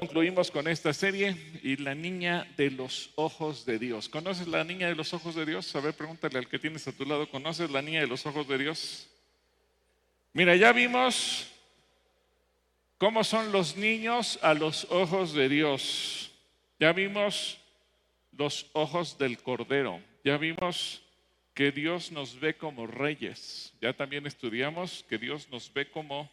Concluimos con esta serie y la niña de los ojos de Dios. ¿Conoces la niña de los ojos de Dios? A ver, pregúntale al que tienes a tu lado, ¿conoces la niña de los ojos de Dios? Mira, ya vimos cómo son los niños a los ojos de Dios. Ya vimos los ojos del Cordero. Ya vimos que Dios nos ve como reyes. Ya también estudiamos que Dios nos ve como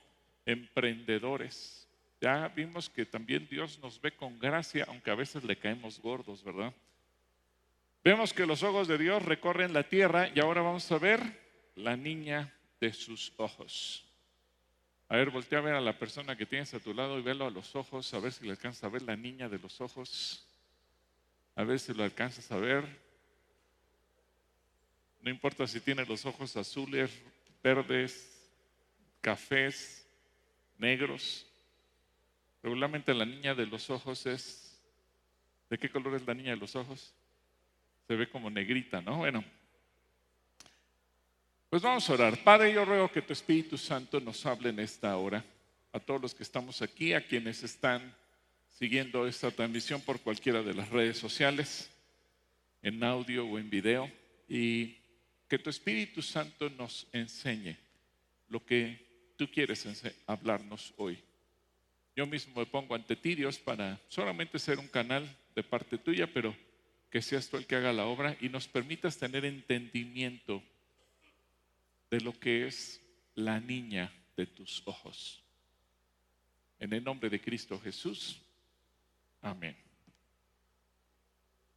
emprendedores. Ya vimos que también Dios nos ve con gracia, aunque a veces le caemos gordos, ¿verdad? Vemos que los ojos de Dios recorren la tierra y ahora vamos a ver la niña de sus ojos. A ver, voltea a ver a la persona que tienes a tu lado y velo a los ojos, a ver si le alcanza a ver la niña de los ojos. A ver si lo alcanzas a ver. No importa si tiene los ojos azules, verdes, cafés, negros. Regularmente la niña de los ojos es... ¿De qué color es la niña de los ojos? Se ve como negrita, ¿no? Bueno. Pues vamos a orar. Padre, yo ruego que tu Espíritu Santo nos hable en esta hora. A todos los que estamos aquí, a quienes están siguiendo esta transmisión por cualquiera de las redes sociales, en audio o en video, y que tu Espíritu Santo nos enseñe lo que tú quieres hablarnos hoy. Yo mismo me pongo ante ti, Dios, para solamente ser un canal de parte tuya, pero que seas tú el que haga la obra y nos permitas tener entendimiento de lo que es la niña de tus ojos. En el nombre de Cristo Jesús. Amén.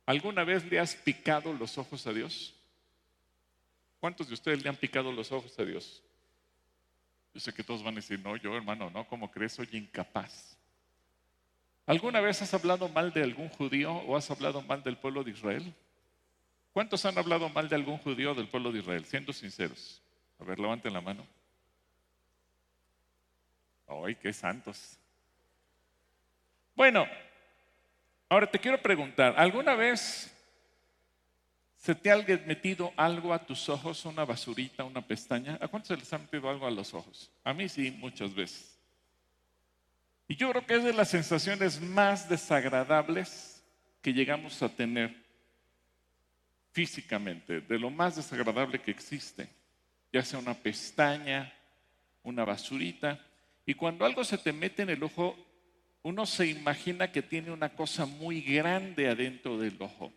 ¿Alguna vez le has picado los ojos a Dios? ¿Cuántos de ustedes le han picado los ojos a Dios? Yo sé que todos van a decir, no, yo hermano, no, como crees, soy incapaz. ¿Alguna vez has hablado mal de algún judío o has hablado mal del pueblo de Israel? ¿Cuántos han hablado mal de algún judío o del pueblo de Israel? Siendo sinceros. A ver, levanten la mano. ¡Ay, qué santos! Bueno, ahora te quiero preguntar, ¿alguna vez ¿Se te ha metido algo a tus ojos, una basurita, una pestaña? ¿A cuántos se les ha metido algo a los ojos? A mí sí, muchas veces. Y yo creo que es de las sensaciones más desagradables que llegamos a tener físicamente, de lo más desagradable que existe, ya sea una pestaña, una basurita. Y cuando algo se te mete en el ojo, uno se imagina que tiene una cosa muy grande adentro del ojo.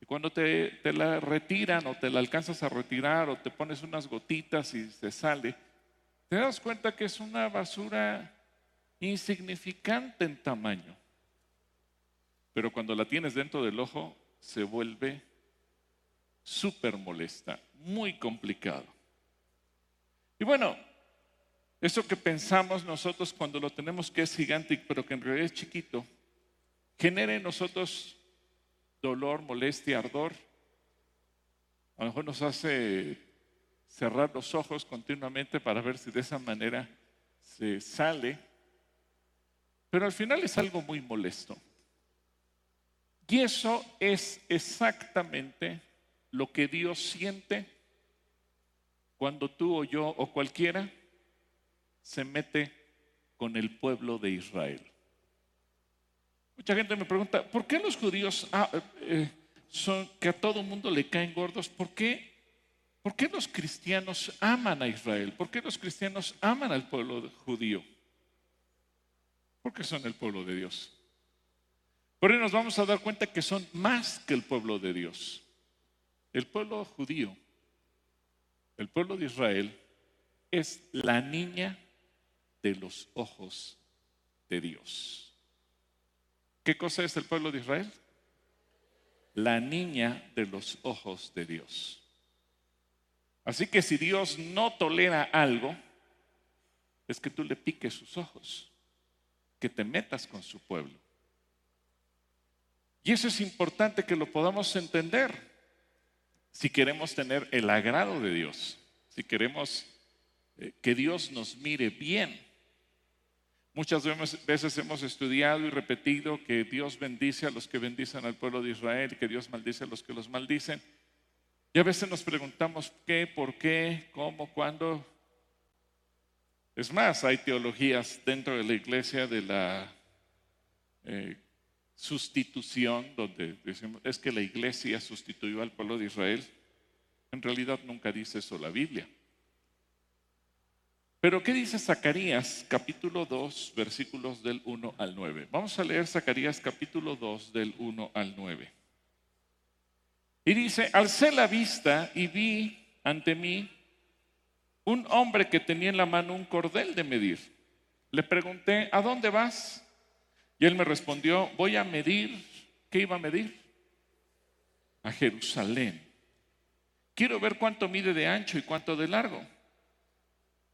Y cuando te, te, la retiran o te la alcanzas a retirar o te pones unas gotitas y se sale, te das cuenta que es una basura insignificante en tamaño. Pero cuando la tienes dentro del ojo, se vuelve súper molesta, muy complicado. Y bueno, eso que pensamos nosotros cuando lo tenemos que es gigante, pero que en realidad es chiquito, genera en nosotros dolor, molestia, ardor. A lo mejor nos hace cerrar los ojos continuamente para ver si de esa manera se sale. Pero al final es algo muy molesto. Y eso es exactamente lo que Dios siente cuando tú o yo o cualquiera se mete con el pueblo de Israel. Mucha gente me pregunta, ¿por qué los judíos ah, eh, son que a todo mundo le caen gordos? ¿Por qué, ¿Por qué los cristianos aman a Israel? ¿Por qué los cristianos aman al pueblo judío? Porque son el pueblo de Dios. Por ahí nos vamos a dar cuenta que son más que el pueblo de Dios. El pueblo judío, el pueblo de Israel, es la niña de los ojos de Dios. ¿Qué cosa es el pueblo de Israel? La niña de los ojos de Dios. Así que si Dios no tolera algo, es que tú le piques sus ojos, que te metas con su pueblo. Y eso es importante que lo podamos entender si queremos tener el agrado de Dios, si queremos eh, que Dios nos mire bien. Muchas veces hemos estudiado y repetido que Dios bendice a los que bendicen al pueblo de Israel que Dios maldice a los que los maldicen. Y a veces nos preguntamos qué, por qué, cómo, cuándo. Es más, hay teologías dentro de la iglesia de la eh, sustitución, donde decimos, es que la iglesia sustituyó al pueblo de Israel. En realidad nunca dice eso la Biblia. Pero ¿qué dice Zacarías capítulo 2 versículos del 1 al 9? Vamos a leer Zacarías capítulo 2 del 1 al 9. Y dice, alcé la vista y vi ante mí un hombre que tenía en la mano un cordel de medir. Le pregunté, ¿a dónde vas? Y él me respondió, voy a medir. ¿Qué iba a medir? A Jerusalén. Quiero ver cuánto mide de ancho y cuánto de largo.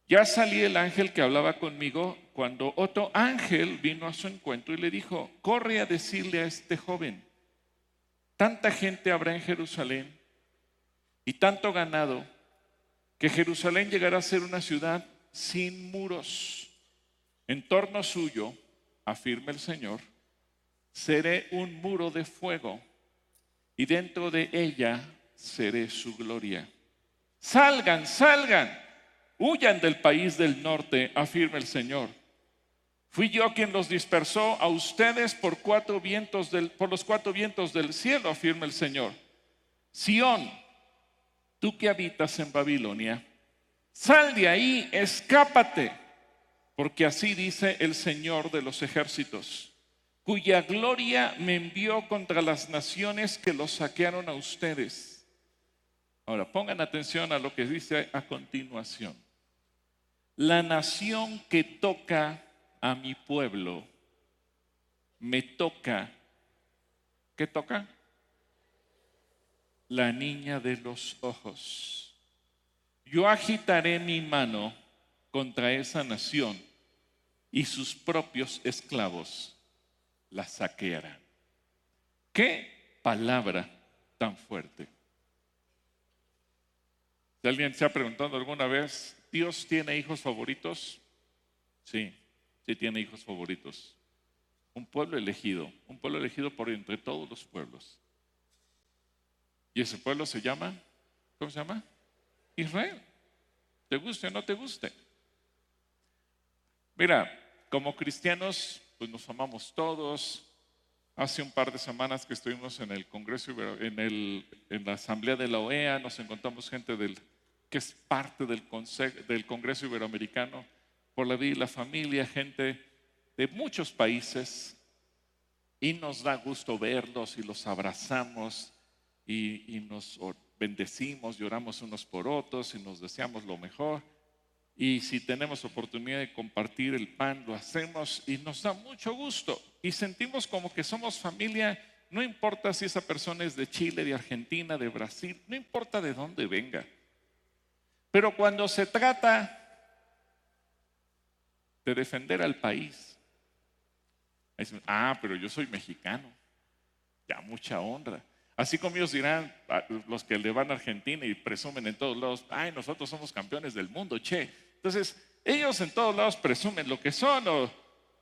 Ya salí el ángel que hablaba conmigo cuando otro ángel vino a su encuentro y le dijo, corre a decirle a este joven, tanta gente habrá en Jerusalén y tanto ganado que Jerusalén llegará a ser una ciudad sin muros. En torno suyo, afirma el Señor, seré un muro de fuego y dentro de ella seré su gloria. Salgan, salgan Huyan del país del norte, afirma el Señor. Fui yo quien los dispersó a ustedes por, cuatro vientos del, los cuatro vientos del cielo, afirma el Señor. Sión, tú que habitas en Babilonia, sal de ahí, escápate, porque así dice el Señor de los ejércitos, cuya gloria me envió contra las naciones que los saquearon a ustedes. Ahora, pongan atención a lo que dice a continuación. La nación que toca a mi pueblo, me toca, ¿qué toca? La niña de los ojos. Yo agitaré mi mano contra esa nación y sus propios esclavos la saquearán. ¿Qué palabra tan fuerte? Si alguien se ha preguntado alguna vez, ¿Dios tiene hijos favoritos? Sí, sí tiene hijos favoritos. Un pueblo elegido, un pueblo elegido por entre todos los pueblos. Y ese pueblo se llama, ¿cómo se llama? Israel. ¿Te guste o no te guste? Mira, como cristianos, pues nos amamos todos. Hace un par de semanas que estuvimos en el Congreso, en, el, en la Asamblea de la OEA, nos encontramos gente del que es parte del, del Congreso Iberoamericano por la vida y la familia, gente de muchos países, y nos da gusto verlos y los abrazamos y, y nos bendecimos, lloramos unos por otros y nos deseamos lo mejor. Y si tenemos oportunidad de compartir el pan, lo hacemos y nos da mucho gusto. Y sentimos como que somos familia, no importa si esa persona es de Chile, de Argentina, de Brasil, no importa de dónde venga. Pero cuando se trata de defender al país, ah, pero yo soy mexicano, ya mucha honra. Así como ellos dirán, los que le van a Argentina y presumen en todos lados, ay, nosotros somos campeones del mundo, che. Entonces, ellos en todos lados presumen lo que son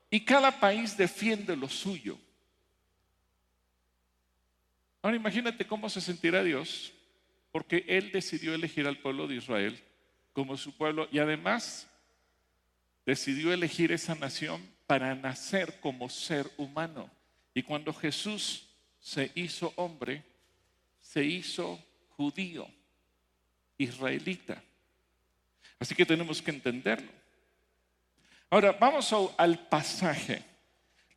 y cada país defiende lo suyo. Ahora imagínate cómo se sentirá Dios porque Él decidió elegir al pueblo de Israel como su pueblo y además decidió elegir esa nación para nacer como ser humano. Y cuando Jesús se hizo hombre, se hizo judío, israelita. Así que tenemos que entenderlo. Ahora, vamos al pasaje.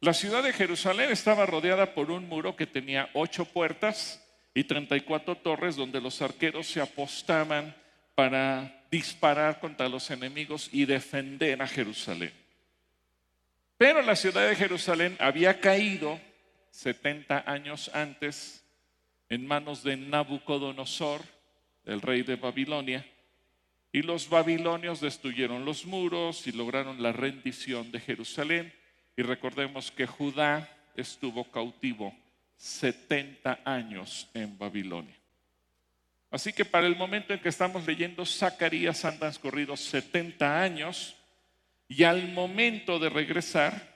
La ciudad de Jerusalén estaba rodeada por un muro que tenía ocho puertas y 34 torres donde los arqueros se apostaban para disparar contra los enemigos y defender a Jerusalén. Pero la ciudad de Jerusalén había caído 70 años antes en manos de Nabucodonosor, el rey de Babilonia, y los babilonios destruyeron los muros y lograron la rendición de Jerusalén. Y recordemos que Judá estuvo cautivo 70 años en Babilonia. Así que para el momento en que estamos leyendo Zacarías han transcurrido 70 años y al momento de regresar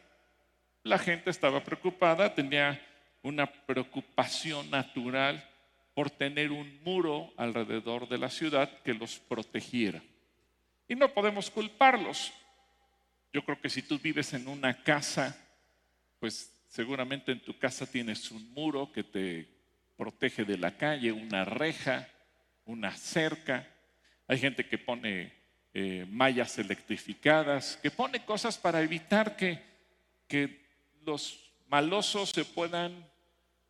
la gente estaba preocupada, tenía una preocupación natural por tener un muro alrededor de la ciudad que los protegiera. Y no podemos culparlos. Yo creo que si tú vives en una casa, pues seguramente en tu casa tienes un muro que te protege de la calle, una reja, una cerca. Hay gente que pone eh, mallas electrificadas, que pone cosas para evitar que, que los malosos se puedan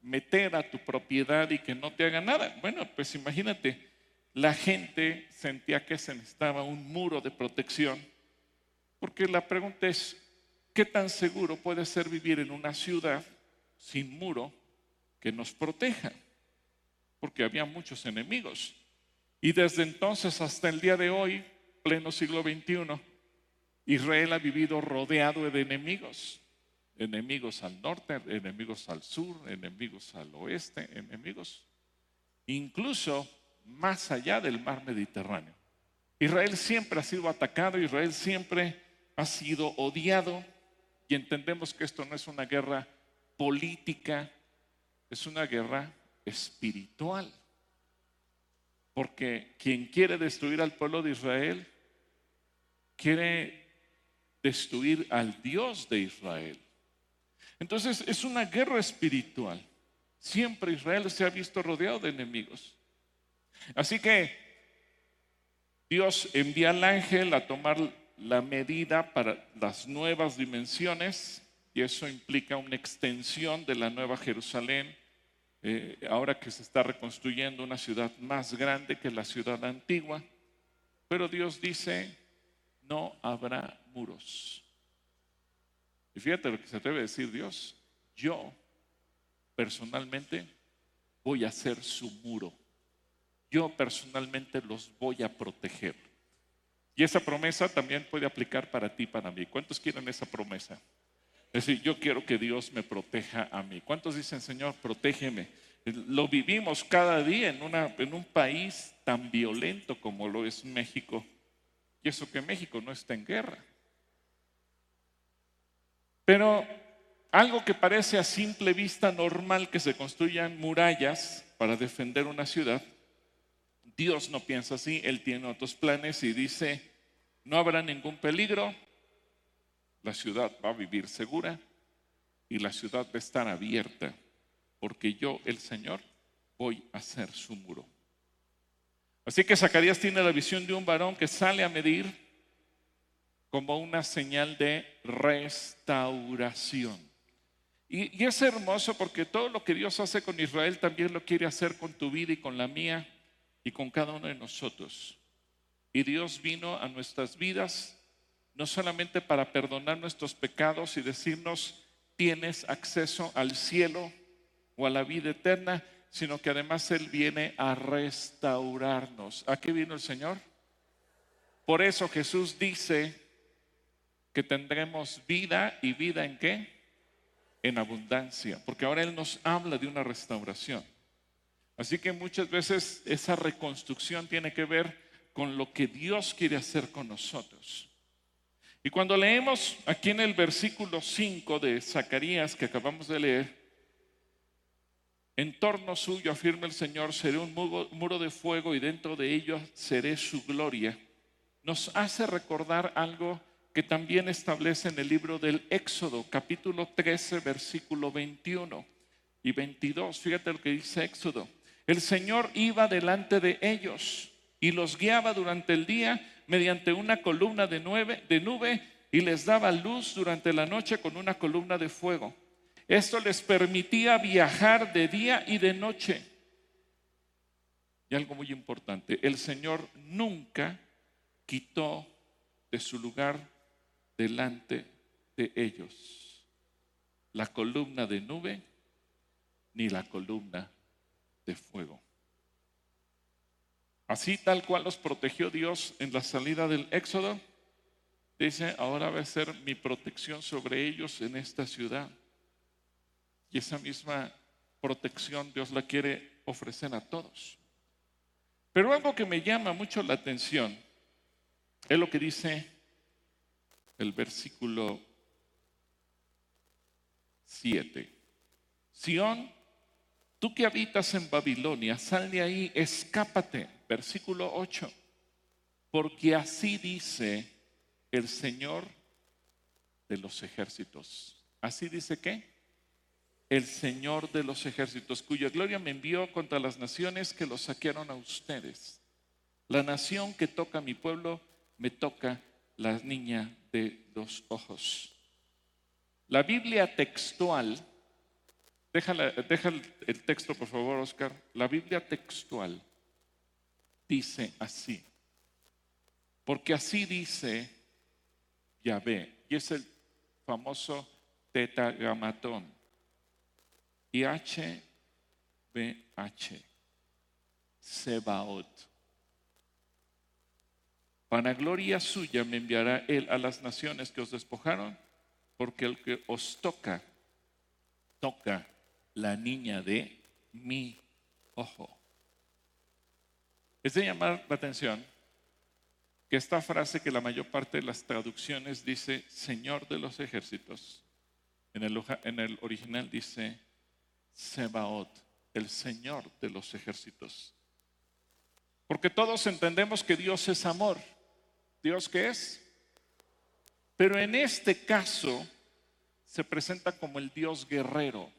meter a tu propiedad y que no te hagan nada. Bueno, pues imagínate, la gente sentía que se necesitaba un muro de protección, porque la pregunta es, ¿qué tan seguro puede ser vivir en una ciudad sin muro que nos proteja? Porque había muchos enemigos. Y desde entonces hasta el día de hoy, pleno siglo XXI, Israel ha vivido rodeado de enemigos. Enemigos al norte, enemigos al sur, enemigos al oeste, enemigos incluso más allá del mar Mediterráneo. Israel siempre ha sido atacado, Israel siempre ha sido odiado y entendemos que esto no es una guerra política, es una guerra espiritual. Porque quien quiere destruir al pueblo de Israel, quiere destruir al Dios de Israel. Entonces es una guerra espiritual. Siempre Israel se ha visto rodeado de enemigos. Así que Dios envía al ángel a tomar la medida para las nuevas dimensiones y eso implica una extensión de la Nueva Jerusalén, eh, ahora que se está reconstruyendo una ciudad más grande que la ciudad antigua. Pero Dios dice, no habrá muros. Y fíjate lo que se atreve a decir Dios, yo personalmente voy a ser su muro. Yo personalmente los voy a proteger. Y esa promesa también puede aplicar para ti, para mí. ¿Cuántos quieren esa promesa? Es decir, yo quiero que Dios me proteja a mí. ¿Cuántos dicen, Señor, protégeme? Lo vivimos cada día en, en un país tan violento como lo es México. Y eso que México no está en guerra. Pero algo que parece a simple vista normal que se construyan murallas para defender una ciudad, Dios no piensa así, Él tiene otros planes y dice, no habrá ningún peligro, la ciudad va a vivir segura y la ciudad va a estar abierta, porque yo, el Señor, voy a ser su muro. Así que Zacarías tiene la visión de un varón que sale a medir como una señal de restauración. Y, y, es hermoso porque todo lo que Dios hace con Israel también lo quiere hacer con tu vida y con la mía y con cada uno de nosotros. Y Dios vino a nuestras vidas no solamente para perdonar nuestros pecados y decirnos, tienes acceso al cielo o a la vida eterna, sino que además Él viene a restaurarnos. ¿A qué vino el Señor? Por eso Jesús dice que tendremos vida y vida en qué? En abundancia, porque ahora Él nos habla de una restauración. Así que muchas veces esa reconstrucción tiene que ver con lo que Dios quiere hacer con nosotros. Y cuando leemos aquí en el versículo 5 de Zacarías que acabamos de leer, en torno suyo, afirma el Señor, seré un muro de fuego y dentro de ello seré su gloria, nos hace recordar algo que también establece en el libro del Éxodo, capítulo 13, versículo 21 y 22. Fíjate lo que dice Éxodo. El Señor iba delante de ellos y los guiaba durante el día mediante una columna de, de nube y les daba luz durante la noche con una columna de fuego. Esto les permitía viajar de día y de noche. Y algo muy importante, el Señor nunca quitó de su lugar delante de ellos la columna de nube ni la columna de fuego. Así tal cual los protegió Dios en la salida del Éxodo, dice, ahora va a ser mi protección sobre ellos en esta ciudad. Y esa misma protección Dios la quiere ofrecer a todos. Pero algo que me llama mucho la atención es lo que dice el versículo 7. Sión Tú que habitas en Babilonia, sal de ahí, escápate. Versículo 8. Porque así dice el Señor de los ejércitos. ¿Así dice qué? el Señor de los ejércitos, cuya gloria me envió contra las naciones que los saquearon a ustedes. La nación que toca a mi pueblo, me toca la niña de los ojos. La Biblia textual, deja, el texto por favor, Oscar. La Biblia textual dice así, porque así dice Yahvé, y es el famoso tetagamatón, y H, B, H, Sebaot. Para gloria suya me enviará él a las naciones que os despojaron porque el que os toca, toca la niña de mi ojo. Es de llamar la atención que esta frase que la mayor parte de las traducciones dice Señor de los ejércitos, en el, en el original dice Sebaot, el Señor de los ejércitos. Porque todos entendemos que Dios es amor. ¿Dios qué es? Pero en este caso se presenta como el Dios guerrero.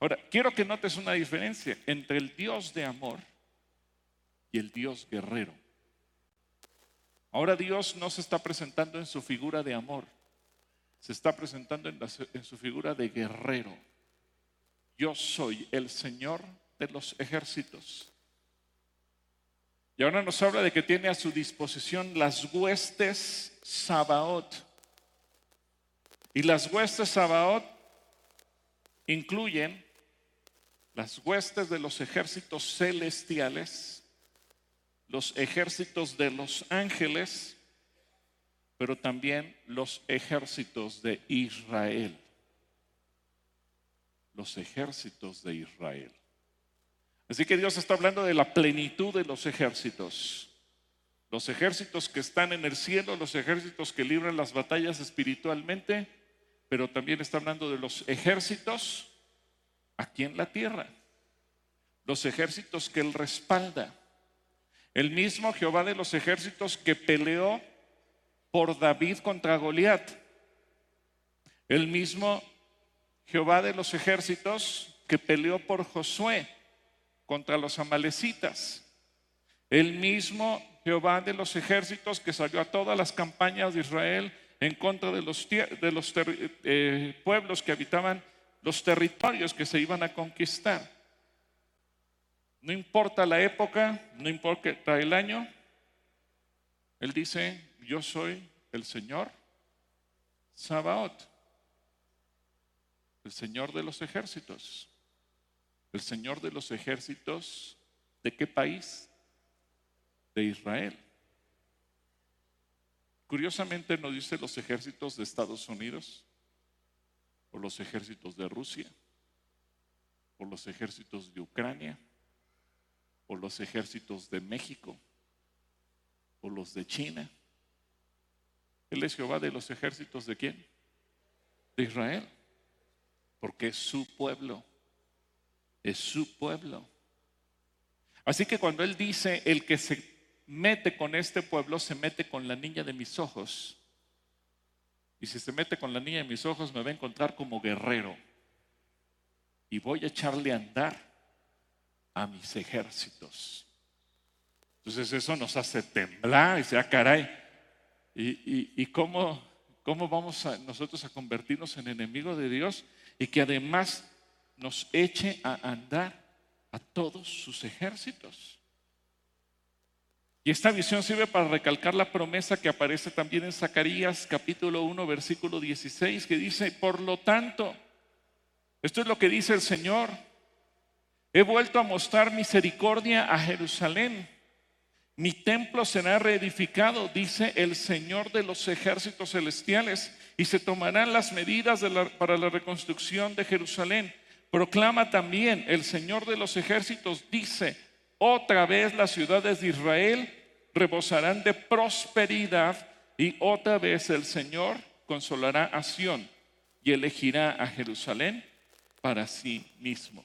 Ahora, quiero que notes una diferencia entre el Dios de amor el Dios guerrero. Ahora Dios no se está presentando en su figura de amor, se está presentando en, en su figura de guerrero. Yo soy el Señor de los ejércitos. Y ahora nos habla de que tiene a su disposición las huestes Sabaot. Y las huestes Sabaot incluyen las huestes de los ejércitos celestiales, los ejércitos de los ángeles, pero también los ejércitos de Israel. Los ejércitos de Israel. Así que Dios está hablando de la plenitud de los ejércitos. Los ejércitos que están en el cielo, los ejércitos que libran las batallas espiritualmente, pero también está hablando de los ejércitos aquí en la tierra. Los ejércitos que Él respalda. El mismo Jehová de los ejércitos que peleó por David contra Goliat. El mismo Jehová de los ejércitos que peleó por Josué contra los amalecitas. El mismo Jehová de los ejércitos que salió a todas las campañas de Israel en contra de los, de los eh, pueblos que habitaban los territorios que se iban a conquistar. No importa la época, no importa el año, Él dice, yo soy el Señor Sabaot, el Señor de los ejércitos. El Señor de los ejércitos, ¿de qué país? De Israel. Curiosamente no dice los ejércitos de Estados Unidos, o los ejércitos de Rusia, o los ejércitos de Ucrania, o los ejércitos de México, o los de China. Él es Jehová de los ejércitos de quién? De Israel, porque es su pueblo es su pueblo. Así que cuando Él dice, el que se mete con este pueblo, se mete con la niña de mis ojos. Y si se mete con la niña de mis ojos, me va a encontrar como guerrero. Y voy a echarle a andar a mis ejércitos. Entonces eso nos hace temblar y dice, ah, caray, ¿y, y, cómo, cómo vamos nosotros a convertirnos en enemigos de Dios? Y que además nos eche a andar a todos sus ejércitos. Y esta visión sirve para recalcar la promesa que aparece también en Zacarías capítulo 1 versículo 16 que dice, por lo tanto, esto es lo que dice el Señor, he vuelto a mostrar misericordia a Jerusalén. Mi templo será reedificado, dice el Señor de los ejércitos celestiales, y se tomarán las medidas para la reconstrucción de Jerusalén Proclama también, el Señor de los ejércitos dice, otra vez las ciudades de Israel rebosarán de prosperidad y otra vez el Señor consolará a Sión y elegirá a Jerusalén para sí mismo.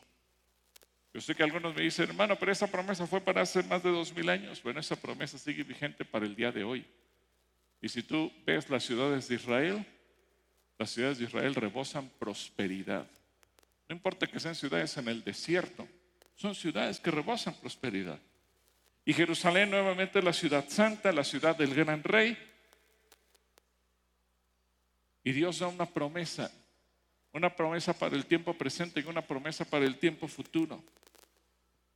Yo sé que algunos me dicen, hermano, pero esa promesa fue para hace más de dos mil años. Bueno, esa promesa sigue vigente para el día de hoy. Y si tú ves las ciudades de Israel, las ciudades de Israel rebosan prosperidad. No importa que sean ciudades en el desierto, son ciudades que rebosan prosperidad. Y Jerusalén nuevamente la ciudad santa, la ciudad del gran rey. Y Dios da una promesa, una promesa para el tiempo presente y una promesa para el tiempo futuro.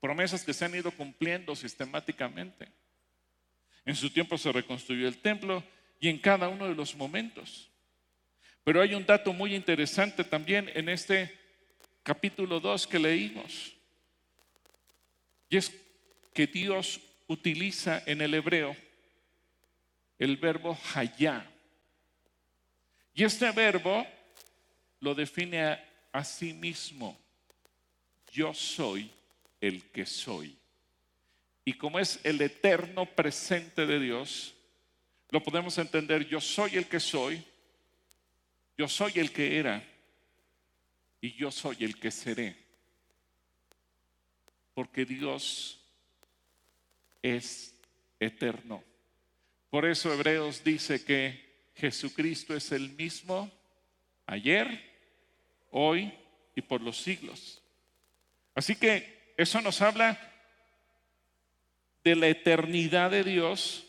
Promesas que se han ido cumpliendo sistemáticamente. En su tiempo se reconstruyó el templo y en cada uno de los momentos. Pero hay un dato muy interesante también en este capítulo 2 que leímos. Y es que Dios utiliza en el hebreo el verbo hayá. Y este verbo lo define a, a sí mismo. Yo soy el que soy. Y como es el eterno presente de Dios, lo podemos entender, yo soy el que soy, yo soy el que era y yo soy el que seré. Porque Dios es eterno. Por eso Hebreos dice que Jesucristo es el mismo ayer, hoy y por los siglos. Así que eso nos habla de la eternidad de Dios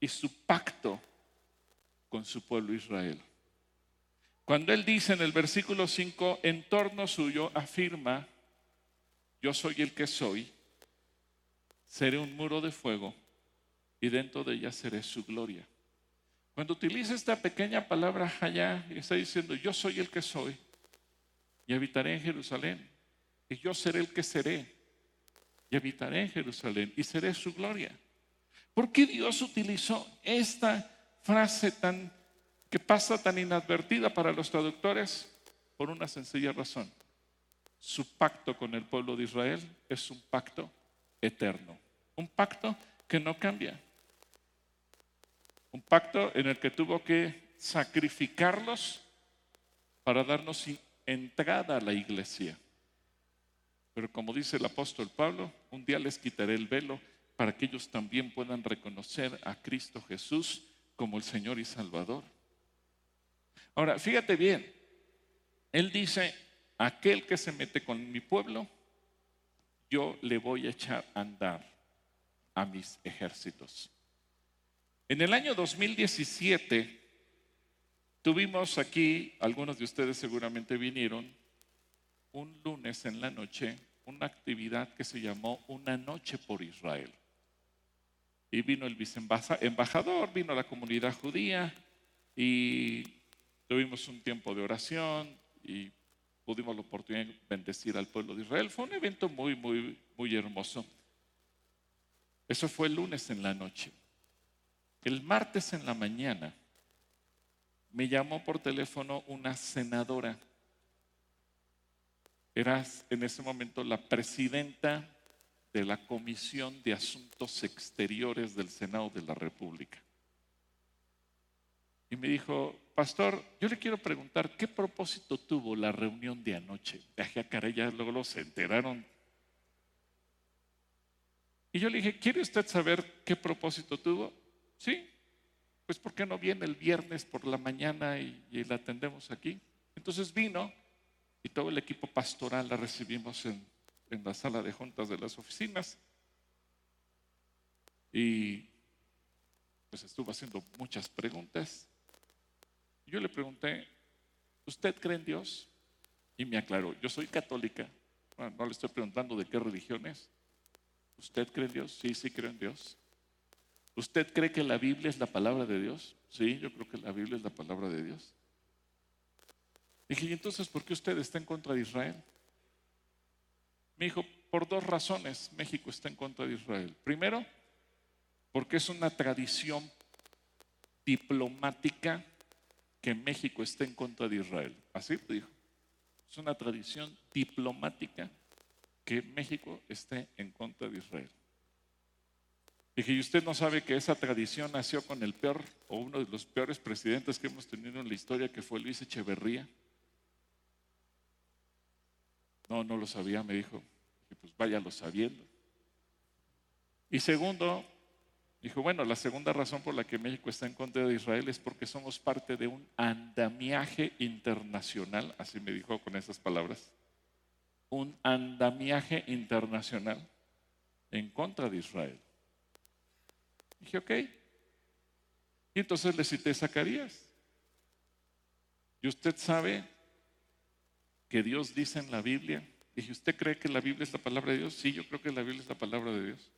y su pacto con su pueblo Israel. Cuando él dice en el versículo 5, en torno suyo afirma, yo soy el que soy, seré un muro de fuego y dentro de ella seré su gloria. Cuando utiliza esta pequeña palabra allá está diciendo, yo soy el que soy y habitaré en Jerusalén y yo seré el que seré y habitaré en Jerusalén y seré su gloria. ¿Por qué Dios utilizó esta frase tan que pasa tan inadvertida para los traductores? Por una sencilla razón. Su pacto con el pueblo de Israel es un pacto eterno, un pacto que no cambia. Un pacto en el que tuvo que sacrificarlos para darnos entrada a la iglesia. Pero como dice el apóstol Pablo, un día les quitaré el velo para que ellos también puedan reconocer a Cristo Jesús como el Señor y Salvador. Ahora, fíjate bien, Él dice, aquel que se mete con mi pueblo, yo le voy a echar a andar a mis ejércitos. En el año 2017 tuvimos aquí, algunos de ustedes seguramente vinieron, un lunes en la noche una actividad que se llamó Una Noche por Israel. Y vino el viceembajador, vino la comunidad judía y tuvimos un tiempo de oración y pudimos la oportunidad de bendecir al pueblo de Israel. Fue un evento muy, muy, muy hermoso. Eso fue el lunes en la noche. El martes en la mañana me llamó por teléfono una senadora eras en ese momento la presidenta de la Comisión de Asuntos Exteriores del Senado de la República. Y me dijo, pastor, yo le quiero preguntar, ¿qué propósito tuvo la reunión de anoche? Dejé a cara, ya luego se enteraron. Y yo le dije, ¿quiere usted saber qué propósito tuvo? Sí, pues ¿por qué no viene el viernes por la mañana y, y la atendemos aquí? Entonces vino y todo el equipo pastoral la recibimos en, la sala de juntas de las oficinas. Y pues estuvo haciendo muchas preguntas. Yo le pregunté, ¿usted cree en Dios? Y me aclaró, yo soy católica. No le estoy preguntando de qué religión es. ¿Usted cree en Dios? Sí, sí creo en Dios. ¿Usted cree que la Biblia es la palabra de Dios? Sí, yo creo que la Biblia es la palabra de Dios. Dije, ¿y entonces por qué usted está en contra de Israel? Me dijo, por dos razones México está en contra de Israel. Primero, porque es una tradición diplomática que México esté en contra de Israel. Así dijo. Es una tradición diplomática que México esté en contra de Israel. Dije, ¿y usted no sabe que esa tradición nació con el peor o uno de los peores presidentes que hemos tenido en la historia, que fue Luis Echeverría? No, no lo sabía, me dijo. Y pues váyalo sabiendo. Y segundo, dijo, bueno, la segunda razón por la que México está en contra de Israel es porque somos parte de un andamiaje internacional, así me dijo con esas palabras, un andamiaje internacional en contra de Israel. Dije, ok. Y entonces le cité Zacarías. ¿Y usted sabe que Dios dice en la Biblia? Dije, ¿usted cree que la Biblia es la palabra de Dios? Sí, yo creo que la Biblia es la palabra de Dios.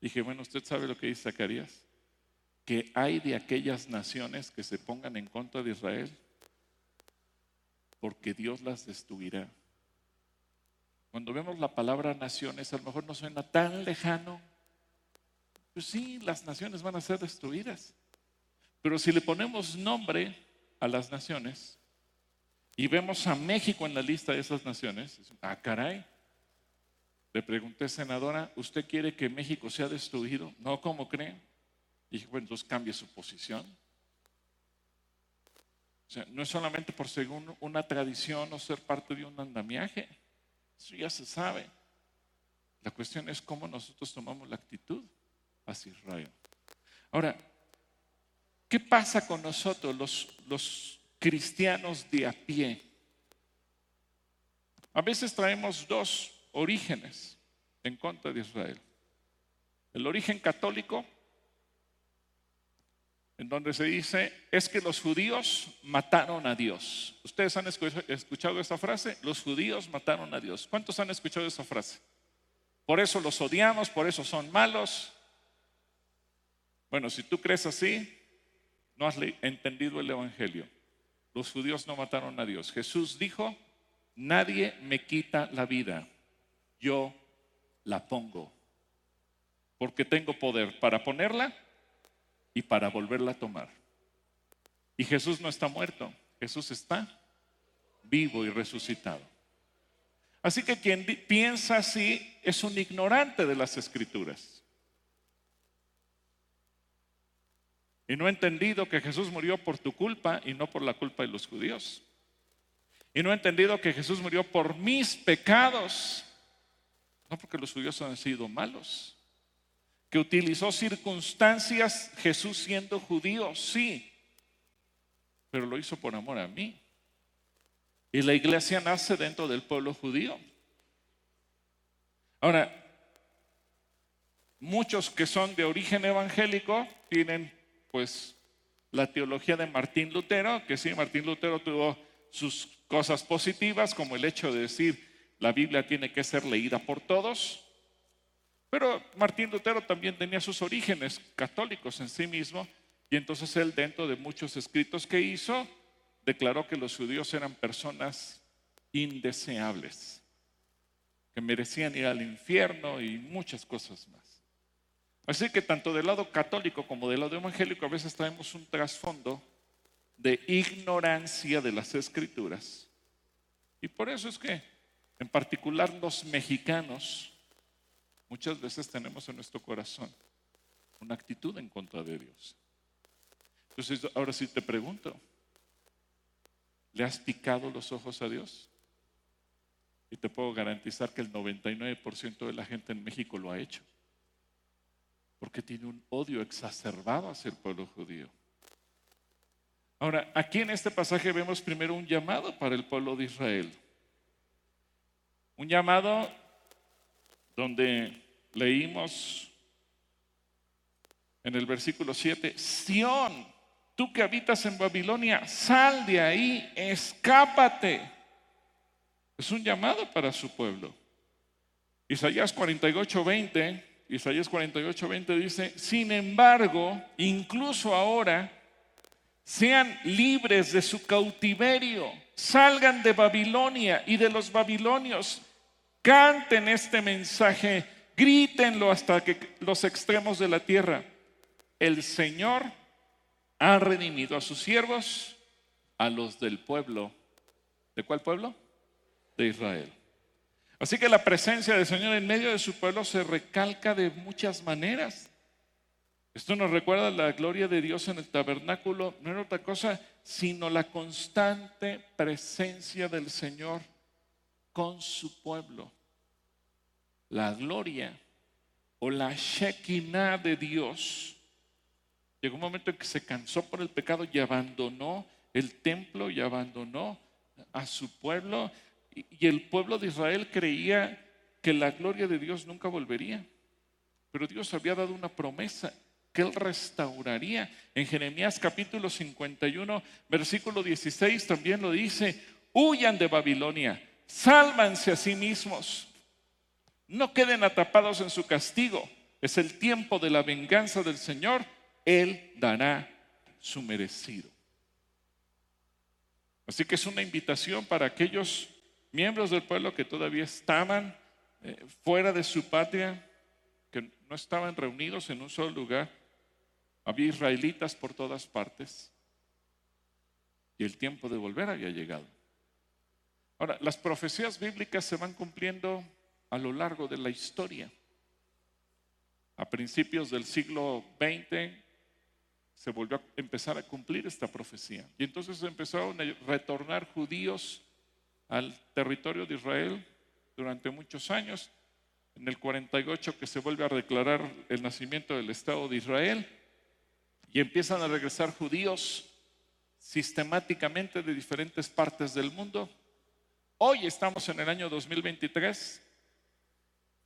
Dije, bueno, ¿usted sabe lo que dice Zacarías? Que hay de aquellas naciones que se pongan en contra de Israel porque Dios las destruirá. Cuando vemos la palabra naciones, a lo mejor no suena tan lejano. Pues sí, las naciones van a ser destruidas. Pero si le ponemos nombre a las naciones y vemos a México en la lista de esas naciones, ah, caray. Le pregunté, senadora, ¿usted quiere que México sea destruido? No, ¿cómo cree? Dije, bueno, entonces cambie su posición. O sea, no es solamente por según una tradición o ser parte de un andamiaje. Eso ya se sabe. La cuestión es cómo nosotros tomamos la actitud hacia Israel. Ahora, ¿qué pasa con nosotros, los, los cristianos de a pie? A veces traemos dos orígenes en contra de Israel. El origen católico en donde se dice, es que los judíos mataron a Dios. ¿Ustedes han escuchado esa frase? Los judíos mataron a Dios. ¿Cuántos han escuchado esa frase? Por eso los odiamos, por eso son malos. Bueno, si tú crees así, no has entendido el Evangelio. Los judíos no mataron a Dios. Jesús dijo, nadie me quita la vida, yo la pongo, porque tengo poder para ponerla y para volverla a tomar. Y Jesús no está muerto, Jesús está vivo y resucitado. Así que quien piensa así es un ignorante de las escrituras. Y no ha entendido que Jesús murió por tu culpa y no por la culpa de los judíos. Y no ha entendido que Jesús murió por mis pecados, no porque los judíos han sido malos que utilizó circunstancias, Jesús siendo judío, sí, pero lo hizo por amor a mí. Y la iglesia nace dentro del pueblo judío. Ahora, muchos que son de origen evangélico tienen pues la teología de Martín Lutero, que sí, Martín Lutero tuvo sus cosas positivas, como el hecho de decir la Biblia tiene que ser leída por todos, pero Martín Lutero también tenía sus orígenes católicos en sí mismo y entonces él dentro de muchos escritos que hizo declaró que los judíos eran personas indeseables, que merecían ir al infierno y muchas cosas más. Así que tanto del lado católico como del lado evangélico a veces traemos un trasfondo de ignorancia de las escrituras. Y por eso es que en particular los mexicanos muchas veces tenemos en nuestro corazón una actitud en contra de Dios. Entonces, ahora sí te pregunto, ¿le has picado los ojos a Dios? Y te puedo garantizar que el 99% de la gente en México lo ha hecho. Porque tiene un odio exacerbado hacia el pueblo judío. Ahora, aquí en este pasaje vemos primero un llamado para el pueblo de Israel. Un llamado donde leímos en el versículo 7, Sión, tú que habitas en Babilonia, sal de ahí, escápate. Es un llamado para su pueblo. Isaías 48, 20, Isaías 48, 20 dice, sin embargo, incluso ahora, sean libres de su cautiverio, salgan de Babilonia y de los babilonios, Canten este mensaje, grítenlo hasta que los extremos de la tierra. El Señor ha redimido a sus siervos, a los del pueblo. ¿De cuál pueblo? De Israel. Así que la presencia del Señor en medio de su pueblo se recalca de muchas maneras. Esto nos recuerda la gloria de Dios en el tabernáculo, no era otra cosa sino la constante presencia del Señor con su pueblo la gloria o la Shekinah de Dios. Llegó un momento en que se cansó por el pecado y abandonó el templo y abandonó a su pueblo y el pueblo de Israel creía que la gloria de Dios nunca volvería. Pero Dios había dado una promesa que Él restauraría. En Jeremías capítulo 51, versículo 16 también lo dice, huyan de Babilonia, sálvanse a sí mismos, no queden atrapados en su castigo. Es el tiempo de la venganza del Señor, Él dará su merecido. Así que es una invitación para aquellos miembros del pueblo que todavía estaban eh, fuera de su patria, que no estaban reunidos en un solo lugar. Había israelitas por todas partes y el tiempo de volver había llegado. Ahora, las profecías bíblicas se van cumpliendo a lo largo de la historia. A principios del siglo XX se volvió a empezar a cumplir esta profecía. Y entonces empezaron a retornar judíos al territorio de Israel durante muchos años. En el 48 que se vuelve a declarar el nacimiento del Estado de Israel y empiezan a regresar judíos sistemáticamente de diferentes partes del mundo. Hoy estamos en el año 2023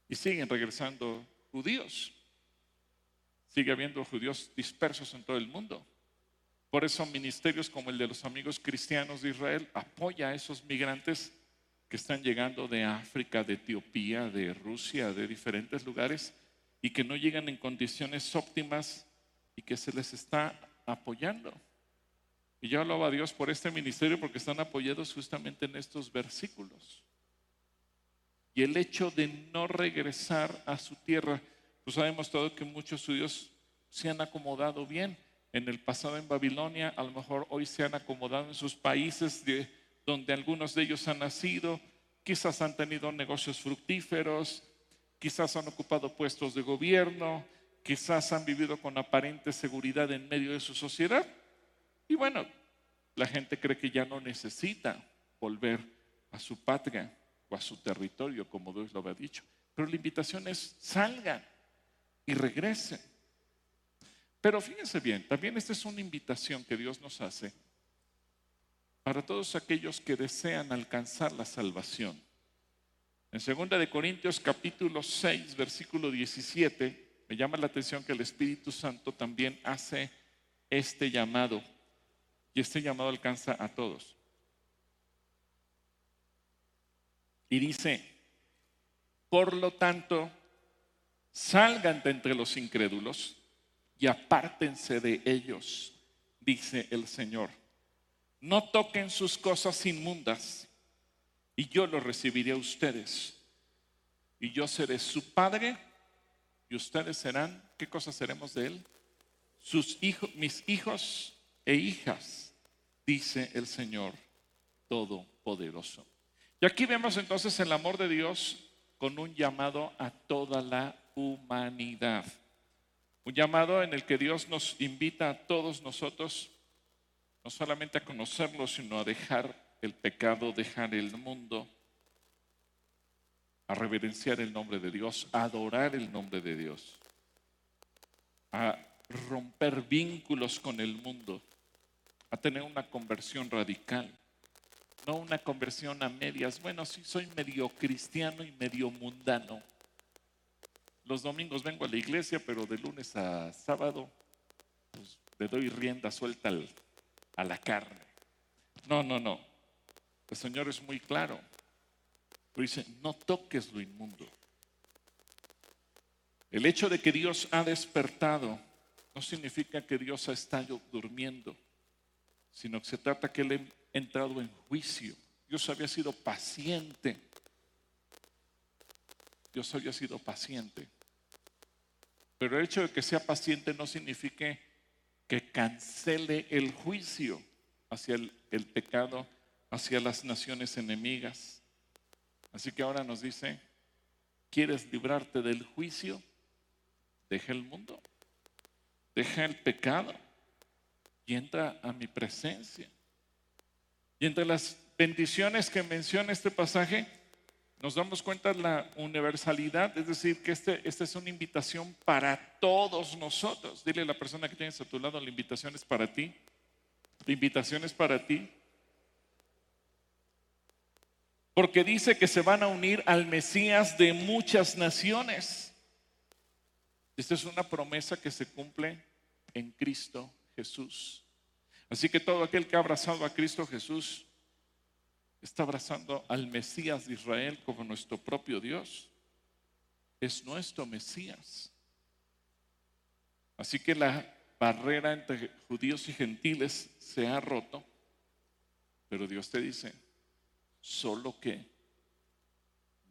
y siguen regresando judíos. Sigue habiendo judíos dispersos en todo el mundo. Por eso ministerios como el de los amigos cristianos de Israel apoya a esos migrantes que están llegando de África, de Etiopía, de Rusia, de diferentes lugares y que no llegan en condiciones óptimas y que se les está apoyando. Y yo alabo a Dios por este ministerio porque están apoyados justamente en estos versículos. Y el hecho de no regresar a su tierra, pues ha demostrado que muchos judíos se han acomodado bien en el pasado en Babilonia, a lo mejor hoy se han acomodado en sus países de, donde algunos de ellos han nacido, quizás han tenido negocios fructíferos, quizás han ocupado puestos de gobierno, quizás han vivido con aparente seguridad en medio de su sociedad. Y bueno, la gente cree que ya no necesita volver a su patria o a su territorio, como Dios lo había dicho. Pero la invitación es salgan y regresen. Pero fíjense bien, también esta es una invitación que Dios nos hace para todos aquellos que desean alcanzar la salvación. En 2 de Corintios capítulo 6, versículo 17, me llama la atención que el Espíritu Santo también hace este llamado y este llamado alcanza a todos. Y dice, por lo tanto, salgan de entre los incrédulos y apártense de ellos, dice el Señor. No toquen sus cosas inmundas y yo los recibiré a ustedes. Y yo seré su padre y ustedes serán, ¿qué cosas seremos de él? Sus hijos, mis hijos e hijas, dice el Señor Todopoderoso. Y aquí vemos entonces el amor de Dios con un llamado a toda la humanidad. Un llamado en el que Dios nos invita a todos nosotros no solamente a conocerlo, sino a dejar el pecado, dejar el mundo, a reverenciar el nombre de Dios, a adorar el nombre de Dios, a romper vínculos con el mundo, a tener una conversión radical, no una conversión a medias. Bueno, sí soy medio cristiano y medio mundano. Los domingos vengo a la iglesia, pero de lunes a sábado pues, le doy rienda suelta a la carne. No, no, no. El Señor es muy claro. dice, no toques lo inmundo. El hecho de que Dios ha despertado no significa que Dios ha estado durmiendo, sino que se trata que Él ha entrado en juicio. Dios había sido paciente. Dios había sido paciente. Pero el hecho de que sea paciente no significa que cancele el juicio hacia el, pecado, hacia las naciones enemigas. Así que ahora nos dice, ¿quieres librarte del juicio? Deja el mundo, deja el pecado y entra a mi presencia. Y entre las bendiciones que menciona este pasaje, nos damos cuenta de la universalidad, es decir, que este, esta es una invitación para todos nosotros. Dile a la persona que tienes a tu lado, la invitación es para ti. La invitación es para ti. porque dice que se van a unir al Mesías de muchas naciones. Esta es una promesa que se cumple en Cristo Jesús. Así que todo aquel que ha abrazado a Cristo Jesús está abrazando al Mesías de Israel como nuestro propio Dios. Es nuestro Mesías. Así que la barrera entre judíos y gentiles se ha roto, pero Dios te dice, solo que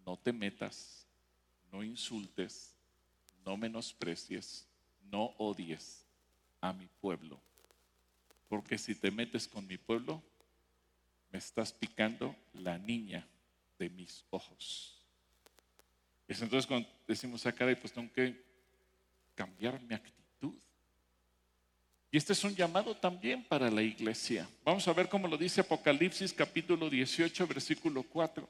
no te metas, no insultes, no menosprecies, no odies a mi pueblo, porque si te metes con mi pueblo, me estás picando la niña de mis ojos. Es entonces cuando decimos ah, pues tengo que cambiar mi actitud. Y este es un llamado también para la iglesia. Vamos a ver cómo lo dice Apocalipsis capítulo 18, versículo 4.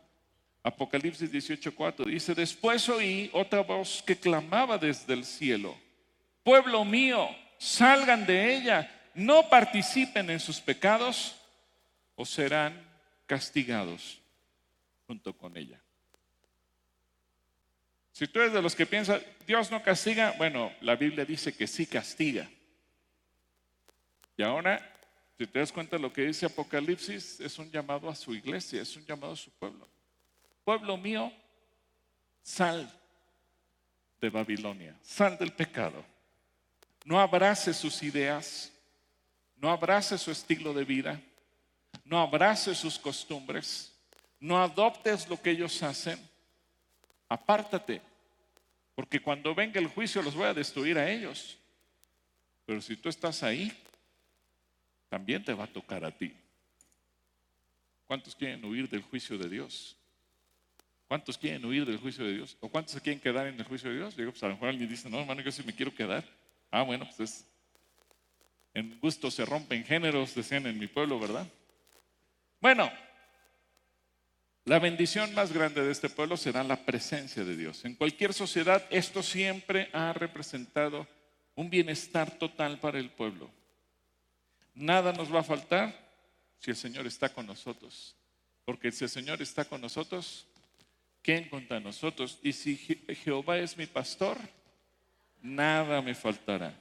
Apocalipsis 18, 4 dice, después oí otra voz que clamaba desde el cielo, pueblo mío, salgan de ella, no participen en sus pecados o serán castigados junto con ella. Si tú eres de los que piensan, Dios no castiga, bueno, la Biblia dice que sí castiga. Y ahora, si te das cuenta lo que dice Apocalipsis, es un llamado a su iglesia, es un llamado a su pueblo. Pueblo mío, sal de Babilonia, sal del pecado. No abrace sus ideas, no abrace su estilo de vida, no abraces sus costumbres, no adoptes lo que ellos hacen, apártate, porque cuando venga el juicio los voy a destruir a ellos. Pero si tú estás ahí, también te va a tocar a ti. ¿Cuántos quieren huir del juicio de Dios? ¿Cuántos quieren huir del juicio de Dios? ¿O cuántos se quieren quedar en el juicio de Dios? Digo, pues a lo mejor alguien dice, no, hermano, yo sí me quiero quedar. Ah, bueno, pues es, en gusto se rompen géneros, decían en mi pueblo, ¿verdad? Bueno, la bendición más grande de este pueblo será la presencia de Dios. En cualquier sociedad esto siempre ha representado un bienestar total para el pueblo. Nada nos va a faltar si el Señor está con nosotros. Porque si el Señor está con nosotros, ¿quién contra nosotros? Y si Jehová es mi pastor, nada me faltará.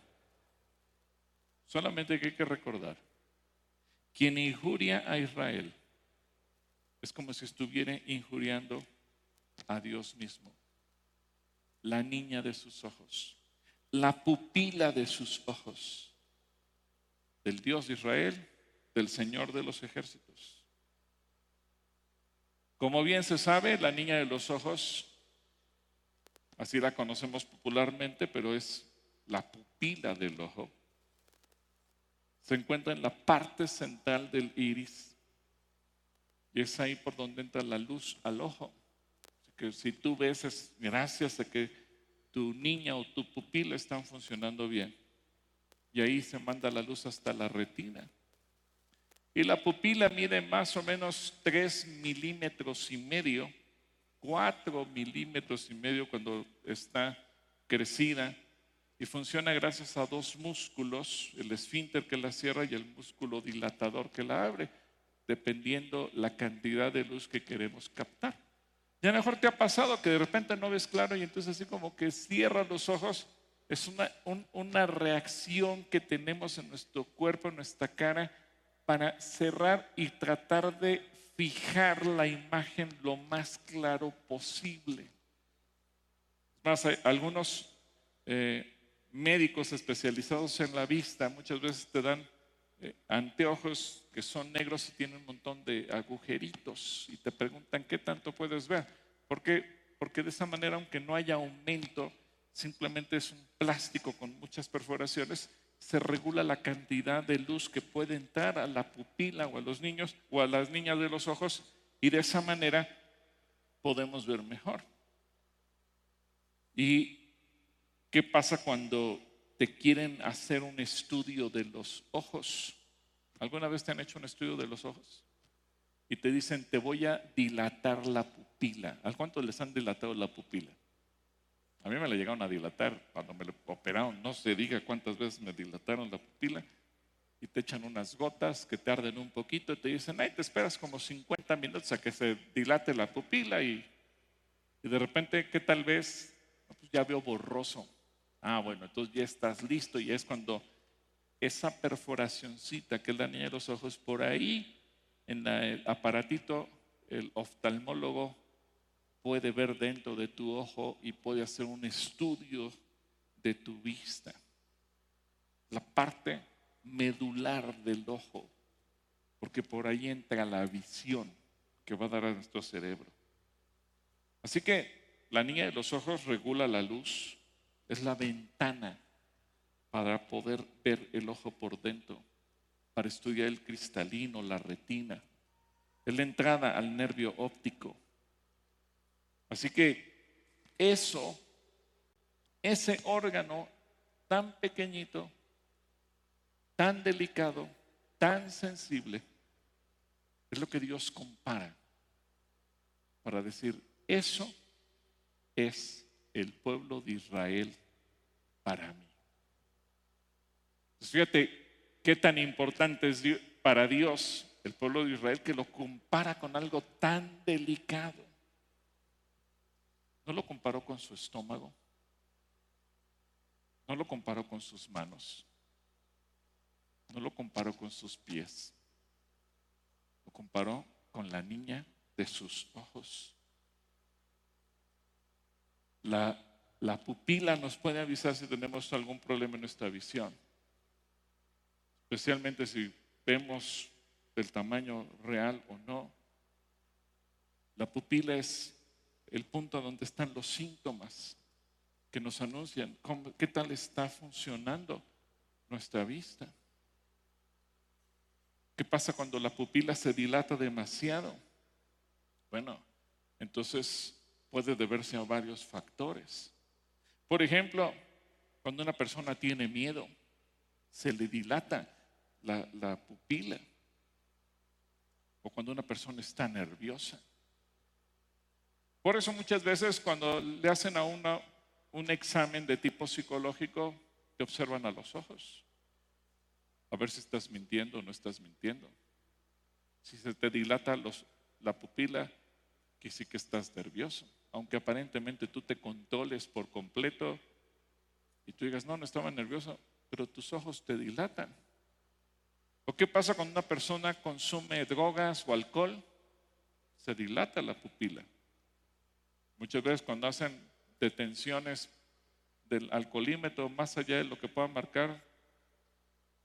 Solamente hay que recordar quien injuria a Israel es como si estuviera injuriando a Dios mismo. La niña de sus ojos, la pupila de sus ojos, del Dios de Israel, del Señor de los ejércitos. Como bien se sabe, la niña de los ojos, así la conocemos popularmente, pero es la pupila del ojo se encuentra en la parte central del iris y es ahí por donde entra la luz al ojo. que si tú ves es gracias a que tu niña o tu pupila están funcionando bien. Y ahí se manda la luz hasta la retina. Y la pupila mide más o menos 3 milímetros y medio, 4 milímetros y medio cuando está crecida y funciona gracias a dos músculos, el esfínter que la cierra y el músculo dilatador que la abre, dependiendo la cantidad de luz que queremos captar. Ya mejor te ha pasado que de repente no ves claro y entonces así como que cierras los ojos. Es una, una reacción que tenemos en nuestro cuerpo, en nuestra cara, para cerrar y tratar de fijar la imagen lo más claro posible. Más, algunos eh, médicos especializados en la vista muchas veces te dan eh, anteojos que son negros y tienen un montón de agujeritos y te preguntan qué tanto puedes ver. ¿Por qué? Porque de esa manera, aunque no haya aumento, simplemente es un plástico con muchas perforaciones, se regula la cantidad de luz que puede entrar a la pupila o a los niños o a las niñas de los ojos y de esa manera podemos ver mejor. Y ¿Qué pasa cuando te quieren hacer un estudio de los ojos? ¿Alguna vez te han hecho un estudio de los ojos? Y te dicen, te voy a dilatar la pupila. ¿A cuántos les han dilatado la pupila? A mí me la llegaron a dilatar cuando me lo operaron. No se diga cuántas veces me dilataron la pupila. y te echan unas gotas que te arden un poquito y te dicen, ay, te esperas como 50 minutos a que se dilate la pupila y, y de repente, ¿qué tal vez? Pues ya veo borroso. Ah, bueno, entonces ya estás listo y es cuando esa perforacioncita que es la niña de los ojos, por ahí en el aparatito, el oftalmólogo puede ver dentro de tu ojo y puede hacer un estudio de tu vista. La parte medular del ojo, porque por ahí entra la visión que va a dar a nuestro cerebro. Así que la niña de los ojos regula la luz, es la ventana para poder ver el ojo por dentro, para estudiar el cristalino, la retina, es la entrada al nervio óptico. Así que eso, ese órgano tan pequeñito, tan delicado, tan sensible, es lo que Dios compara para decir, eso es el pueblo de Israel para mí. Pues fíjate qué tan importante es para Dios el pueblo de Israel que lo compara con algo tan delicado. No lo comparó con su estómago, no lo comparó con sus manos, no lo comparó con sus pies. Lo comparó con la niña de sus ojos. La, la pupila nos puede avisar si tenemos algún problema en nuestra visión. Especialmente si vemos el tamaño real o no. La pupila es el punto donde están los síntomas que nos anuncian qué tal está funcionando nuestra vista. ¿Qué pasa cuando la pupila se dilata demasiado? Bueno, entonces puede deberse a varios factores. Por ejemplo, cuando una persona tiene miedo, se le dilata la, pupila. O cuando una persona está nerviosa. Por eso muchas veces cuando le hacen a una un examen de tipo psicológico, te observan a los ojos a ver si estás mintiendo o no estás mintiendo. Si se te dilata la pupila, que sí que estás nervioso. Aunque aparentemente tú te controles por completo y tú digas, no, no estaba nervioso, pero tus ojos te dilatan. ¿O qué pasa cuando una persona consume drogas o alcohol? Se dilata la pupila. Muchas veces cuando hacen detenciones del alcoholímetro, más allá de lo que pueda marcar,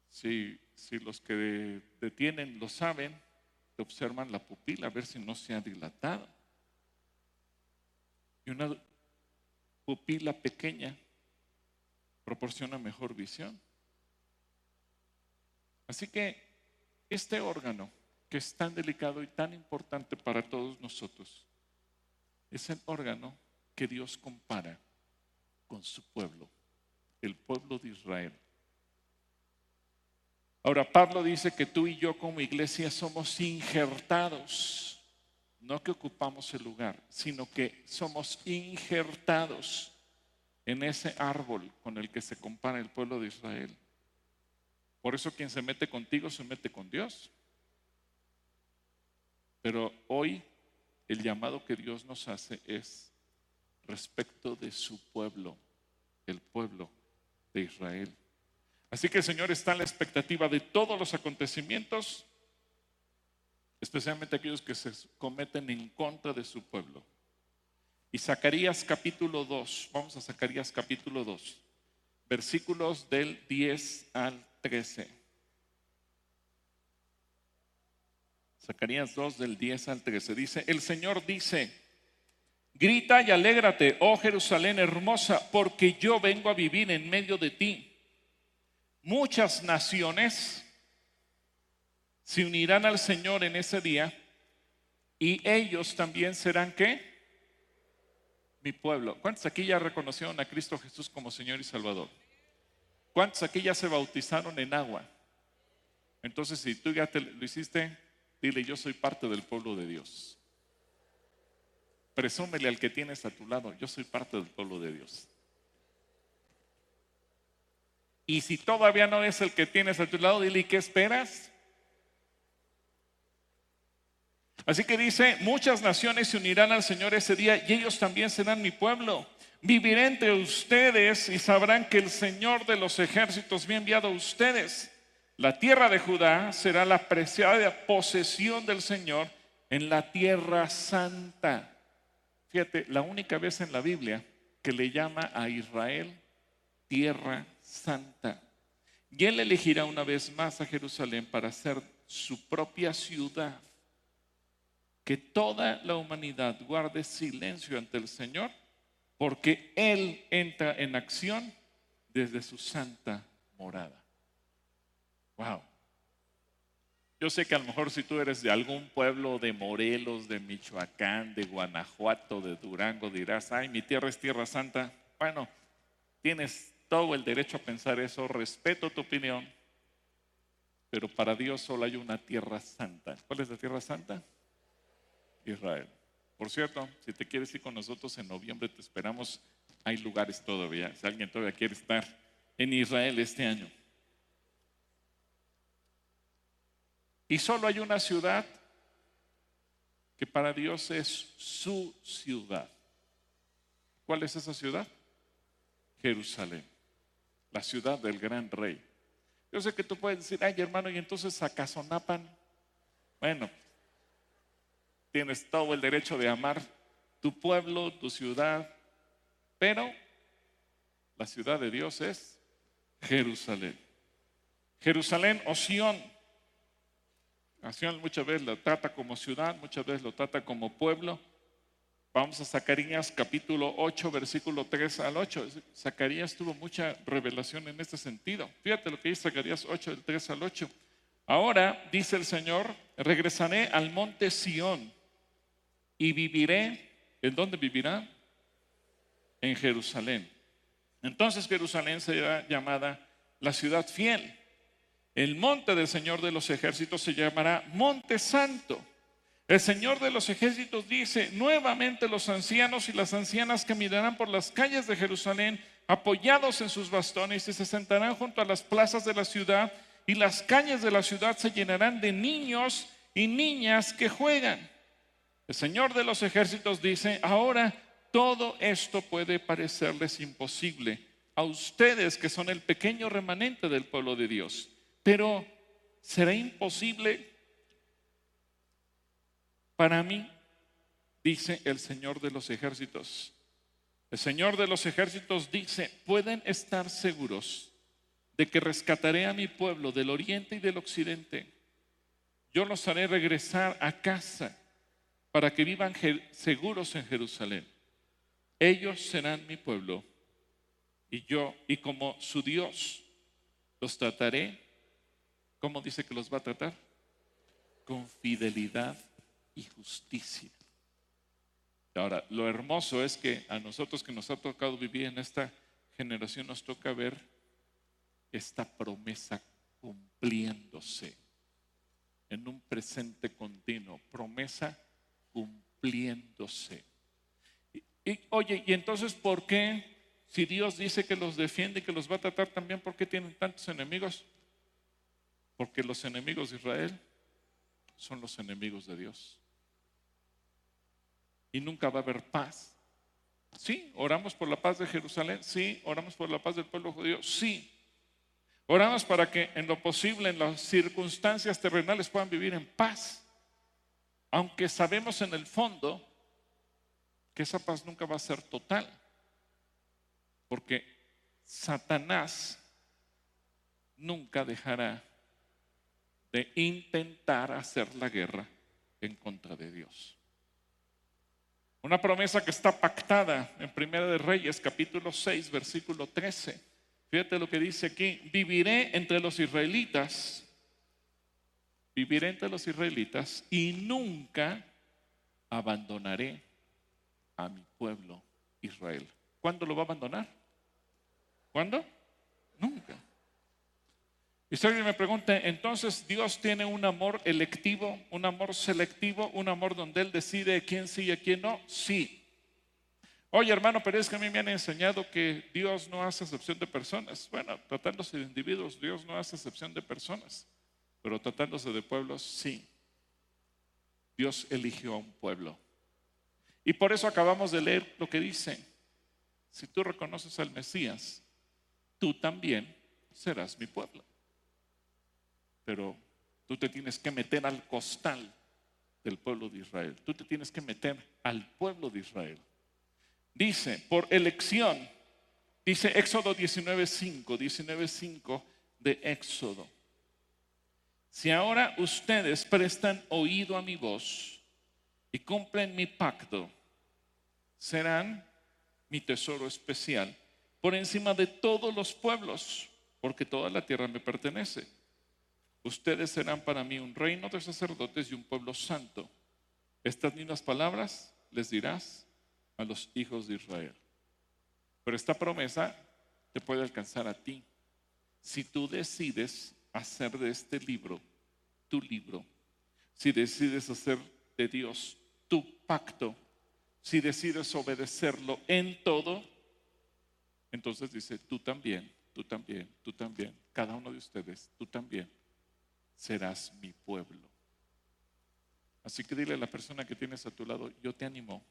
si, los que detienen lo saben, te observan la pupila a ver si no se ha dilatado. Y una pupila pequeña proporciona mejor visión. Así que este órgano, que es tan delicado y tan importante para todos nosotros, es el órgano que Dios compara con su pueblo, el pueblo de Israel. Ahora, Pablo dice que tú y yo como iglesia somos injertados, no que ocupamos el lugar, sino que somos injertados en ese árbol con el que se compara el pueblo de Israel. Por eso quien se mete contigo se mete con Dios. Pero hoy el llamado que Dios nos hace es respecto de su pueblo, el pueblo de Israel. Así que el Señor está en la expectativa de todos los acontecimientos, especialmente aquellos que se cometen en contra de su pueblo. Y Zacarías capítulo 2, vamos a Zacarías capítulo 2, versículos del 10 al 13. Zacarías 2 del 10 al 13 dice, el Señor dice, grita y alégrate, oh Jerusalén hermosa, porque yo vengo a vivir en medio de ti muchas naciones se unirán al Señor en ese día y ellos también serán qué? Mi pueblo. ¿Cuántos aquí ya reconocieron a Cristo Jesús como Señor y Salvador? ¿Cuántos aquí ya se bautizaron en agua? Entonces, si tú ya te lo hiciste, dile, yo soy parte del pueblo de Dios. Presúmele al que tienes a tu lado, yo soy parte del pueblo de Dios. Y si todavía no es el que tienes a tu lado, dile, ¿y qué esperas? Así que dice, muchas naciones se unirán al Señor ese día y ellos también serán mi pueblo. Viviré entre ustedes y sabrán que el Señor de los ejércitos me ha enviado a ustedes. La tierra de Judá será la preciada posesión del Señor en la tierra santa. Fíjate, la única vez en la Biblia que le llama a Israel tierra santa. Y él elegirá una vez más a Jerusalén para ser su propia ciudad. Que toda la humanidad guarde silencio ante el Señor, porque Él entra en acción desde su santa morada. Wow. Yo sé que a lo mejor si tú eres de algún pueblo de Morelos, de Michoacán, de Guanajuato, de Durango, dirás, ay, mi tierra es tierra santa. Bueno, tienes todo el derecho a pensar eso, respeto tu opinión, pero para Dios solo hay una tierra santa. ¿Cuál es la tierra santa? Israel. Por cierto, si te quieres ir con nosotros en noviembre, te esperamos. Hay lugares todavía. Si alguien todavía quiere estar en Israel este año. Y solo hay una ciudad que para Dios es su ciudad. ¿Cuál es esa ciudad? Jerusalén, la ciudad del gran rey. Yo sé que tú puedes decir, ay hermano, y entonces Acasonapan. Bueno, tienes todo el derecho de amar tu pueblo, tu ciudad, pero la ciudad de Dios es Jerusalén. Jerusalén o Sión muchas veces lo trata como ciudad, muchas veces lo trata como pueblo. Vamos a Zacarías capítulo 8, versículo 3 al 8. Zacarías tuvo mucha revelación en este sentido. Fíjate lo que dice Zacarías 8, del 3 al 8. Ahora, dice el Señor, regresaré al monte Sión y viviré. ¿En dónde vivirá? En Jerusalén. Entonces Jerusalén será llamada la ciudad fiel el monte del Señor de los ejércitos se llamará Monte Santo. El Señor de los ejércitos dice, nuevamente los ancianos y las ancianas caminarán por las calles de Jerusalén apoyados en sus bastones y se sentarán junto a las plazas de la ciudad y las calles de la ciudad se llenarán de niños y niñas que juegan. El Señor de los ejércitos dice, ahora todo esto puede parecerles imposible a ustedes que son el pequeño remanente del pueblo de Dios. Pero será imposible para mí, dice el Señor de los ejércitos. El Señor de los ejércitos dice, pueden estar seguros de que rescataré a mi pueblo del oriente y del occidente. Yo los haré regresar a casa para que vivan seguros en Jerusalén. Ellos serán mi pueblo y yo, y como su Dios, los trataré ¿Cómo dice que los va a tratar? Con fidelidad y justicia. Ahora, lo hermoso es que a nosotros que nos ha tocado vivir en esta generación nos toca ver esta promesa cumpliéndose en un presente continuo, promesa cumpliéndose. Y, oye, ¿y entonces por qué si Dios dice que los defiende y que los va a tratar también, por qué tienen tantos enemigos? Porque los enemigos de Israel son los enemigos de Dios. Y nunca va a haber paz. Sí, oramos por la paz de Jerusalén. Sí, oramos por la paz del pueblo judío. Sí. Oramos para que en lo posible, en las circunstancias terrenales puedan vivir en paz. Aunque sabemos en el fondo que esa paz nunca va a ser total. Porque Satanás nunca dejará de intentar hacer la guerra en contra de Dios. Una promesa que está pactada en Primera de Reyes, capítulo 6, versículo 13. Fíjate lo que dice aquí, viviré entre los israelitas, viviré entre los israelitas y nunca abandonaré a mi pueblo Israel. ¿Cuándo lo va a abandonar? ¿Cuándo? Nunca. Y si alguien me pregunta, entonces Dios tiene un amor electivo, un amor selectivo, un amor donde Él decide quién sí y a quién no. Sí. Oye, hermano, pero es que a mí me han enseñado que Dios no hace excepción de personas. Bueno, tratándose de individuos, Dios no hace excepción de personas. Pero tratándose de pueblos, sí. Dios eligió a un pueblo. Y por eso acabamos de leer lo que dice. Si tú reconoces al Mesías, tú también serás mi pueblo. Pero tú te tienes que meter al costal del pueblo de Israel. Tú te tienes que meter al pueblo de Israel. Dice, por elección, dice Éxodo 19.5, 19.5 de Éxodo. Si ahora ustedes prestan oído a mi voz y cumplen mi pacto, serán mi tesoro especial por encima de todos los pueblos, porque toda la tierra me pertenece. Ustedes serán para mí un reino de sacerdotes y un pueblo santo. Estas mismas palabras les dirás a los hijos de Israel. Pero esta promesa te puede alcanzar a ti si tú decides hacer de este libro tu libro, si decides hacer de Dios tu pacto, si decides obedecerlo en todo, entonces dice, tú también, tú también, tú también, cada uno de ustedes, tú también serás mi pueblo. Así que dile a la persona que tienes a tu lado, yo te animo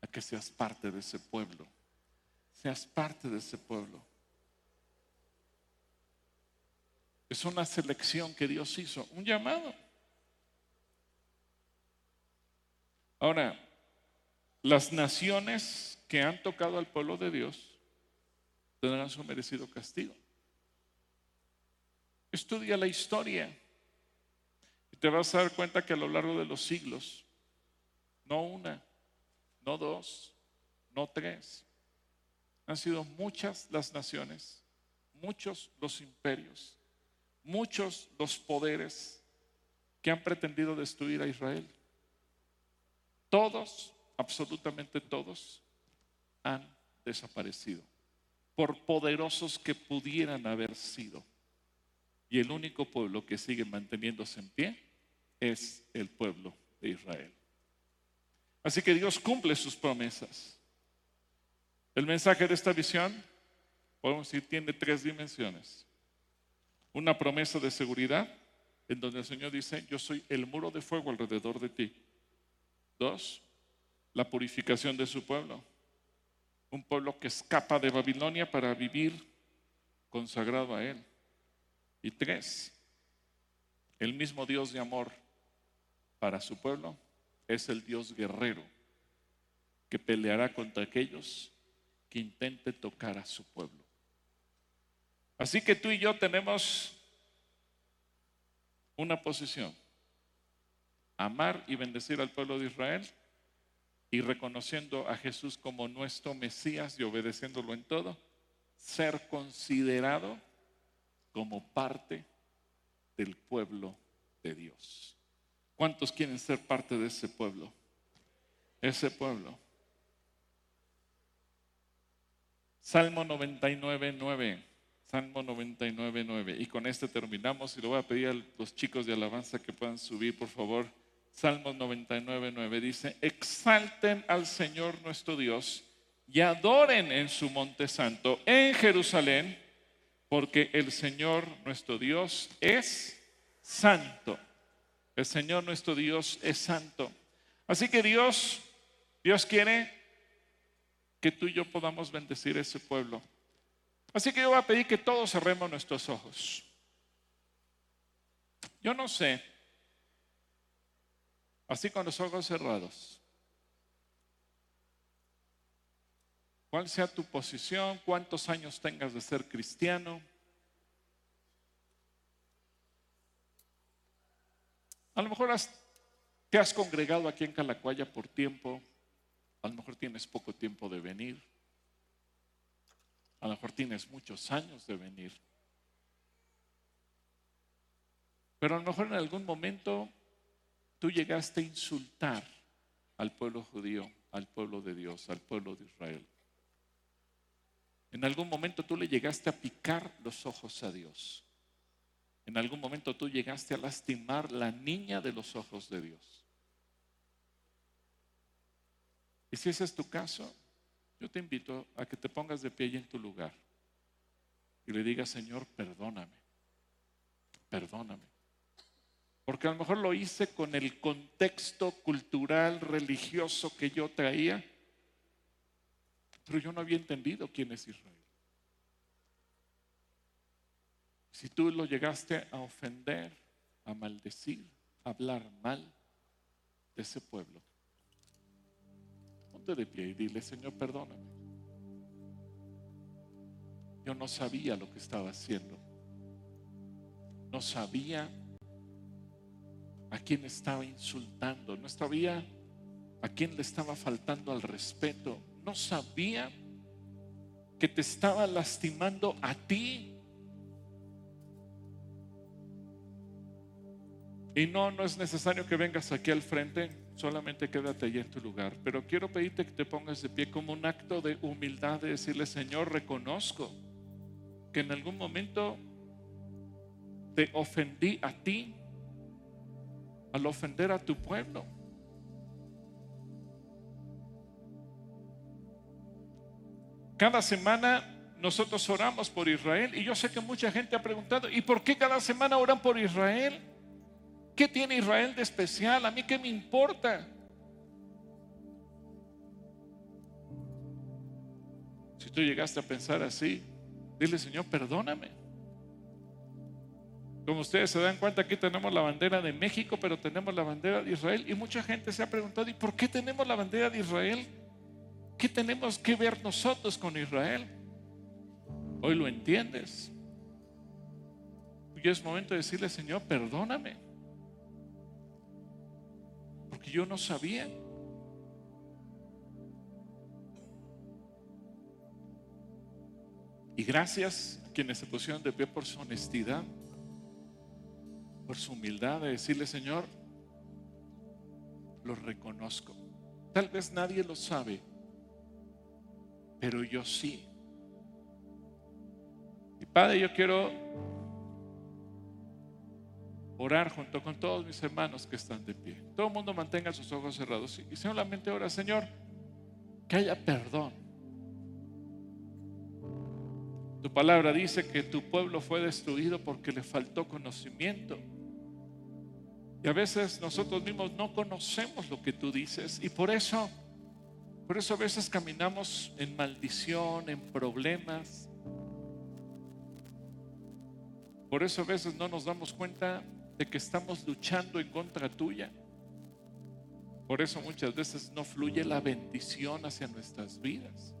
a que seas parte de ese pueblo. Seas parte de ese pueblo. Es una selección que Dios hizo, un llamado. Ahora, las naciones que han tocado al pueblo de Dios tendrán su merecido castigo. Estudia la historia y te vas a dar cuenta que a lo largo de los siglos, no una, no dos, no tres. Han sido muchas las naciones, muchos los imperios, muchos los poderes que han pretendido destruir a Israel. Todos, absolutamente todos, han desaparecido, por poderosos que pudieran haber sido. Y el único pueblo que sigue manteniéndose en pie es el pueblo de Israel. Así que Dios cumple sus promesas. El mensaje de esta visión, podemos decir, tiene tres dimensiones. Una promesa de seguridad, en donde el Señor dice, yo soy el muro de fuego alrededor de ti. Dos, la purificación de su pueblo. Un pueblo que escapa de Babilonia para vivir consagrado a Él. Y tres, el mismo Dios de amor para su pueblo es el Dios guerrero que peleará contra aquellos que intenten tocar a su pueblo. Así que tú y yo tenemos una posición, amar y bendecir al pueblo de Israel y reconociendo a Jesús como nuestro Mesías y obedeciéndolo en todo, ser considerado como parte del pueblo de Dios. ¿Cuántos quieren ser parte de ese pueblo? Ese pueblo. Salmo 99, 9. Salmo 99, 9. Y con este terminamos y lo voy a pedir a los chicos de alabanza que puedan subir, por favor. Salmo 99, 9 dice, exalten al Señor nuestro Dios y adoren en su monte santo, en Jerusalén, porque el Señor nuestro Dios es santo. El Señor nuestro Dios es santo. Así que Dios, Dios quiere que tú y yo podamos bendecir ese pueblo. Así que yo voy a pedir que todos cerremos nuestros ojos. Yo no sé, así con los ojos cerrados, cuál sea tu posición, cuántos años tengas de ser cristiano. A lo mejor te has congregado aquí en Calacuaya por tiempo, a lo mejor tienes poco tiempo de venir, a lo mejor tienes muchos años de venir, pero a lo mejor en algún momento tú llegaste a insultar al pueblo judío, al pueblo de Dios, al pueblo de Israel. En algún momento tú le llegaste a picar los ojos a Dios. En algún momento tú llegaste a lastimar la niña de los ojos de Dios. Y si ese es tu caso, Yo te invito a que te pongas de pie y en tu lugar y le digas, Señor, perdóname, perdóname. Porque a lo mejor lo hice con el contexto cultural, religioso que yo traía, pero yo no había entendido quién es Israel. Si tú lo llegaste a ofender, a maldecir, a hablar mal de ese pueblo, de pie y dile, Señor, perdóname. Yo no sabía lo que estaba haciendo. No sabía a quién estaba insultando. No sabía a quién le estaba faltando al respeto. No sabía que te estaba lastimando a ti. Y no, no es necesario que vengas aquí al frente, solamente quédate allí en tu lugar. Pero quiero pedirte que te pongas de pie como un acto de humildad, de decirle, Señor, reconozco que en algún momento te ofendí a ti al ofender a tu pueblo. Cada semana nosotros oramos por Israel y yo sé que mucha gente ha preguntado, ¿y por qué cada semana oran por Israel? ¿Qué tiene Israel de especial? ¿A mí qué me importa? Si tú llegaste a pensar así, Dile, Señor, perdóname. Como ustedes se dan cuenta, aquí tenemos la bandera de México, pero tenemos la bandera de Israel. Y mucha gente se ha preguntado, ¿y por qué tenemos la bandera de Israel? ¿Qué tenemos que ver nosotros con Israel? Hoy lo entiendes. Y es momento de decirle, Señor, perdóname. Porque yo no sabía. Y gracias a quienes se pusieron de pie por su honestidad, por su humildad de decirle, Señor, lo reconozco. Tal vez nadie lo sabe, pero yo sí. Y Padre, yo quiero orar junto con todos mis hermanos que están de pie. Todo el mundo mantenga sus ojos cerrados y solamente ora, Señor, que haya perdón tu palabra dice que tu pueblo fue destruido porque le faltó conocimiento. Y a veces nosotros mismos no conocemos lo que tú dices y por eso por eso a veces caminamos en maldición, en problemas. Por eso a veces no nos damos cuenta de que estamos luchando en contra tuya. Por eso muchas veces no fluye la bendición hacia nuestras vidas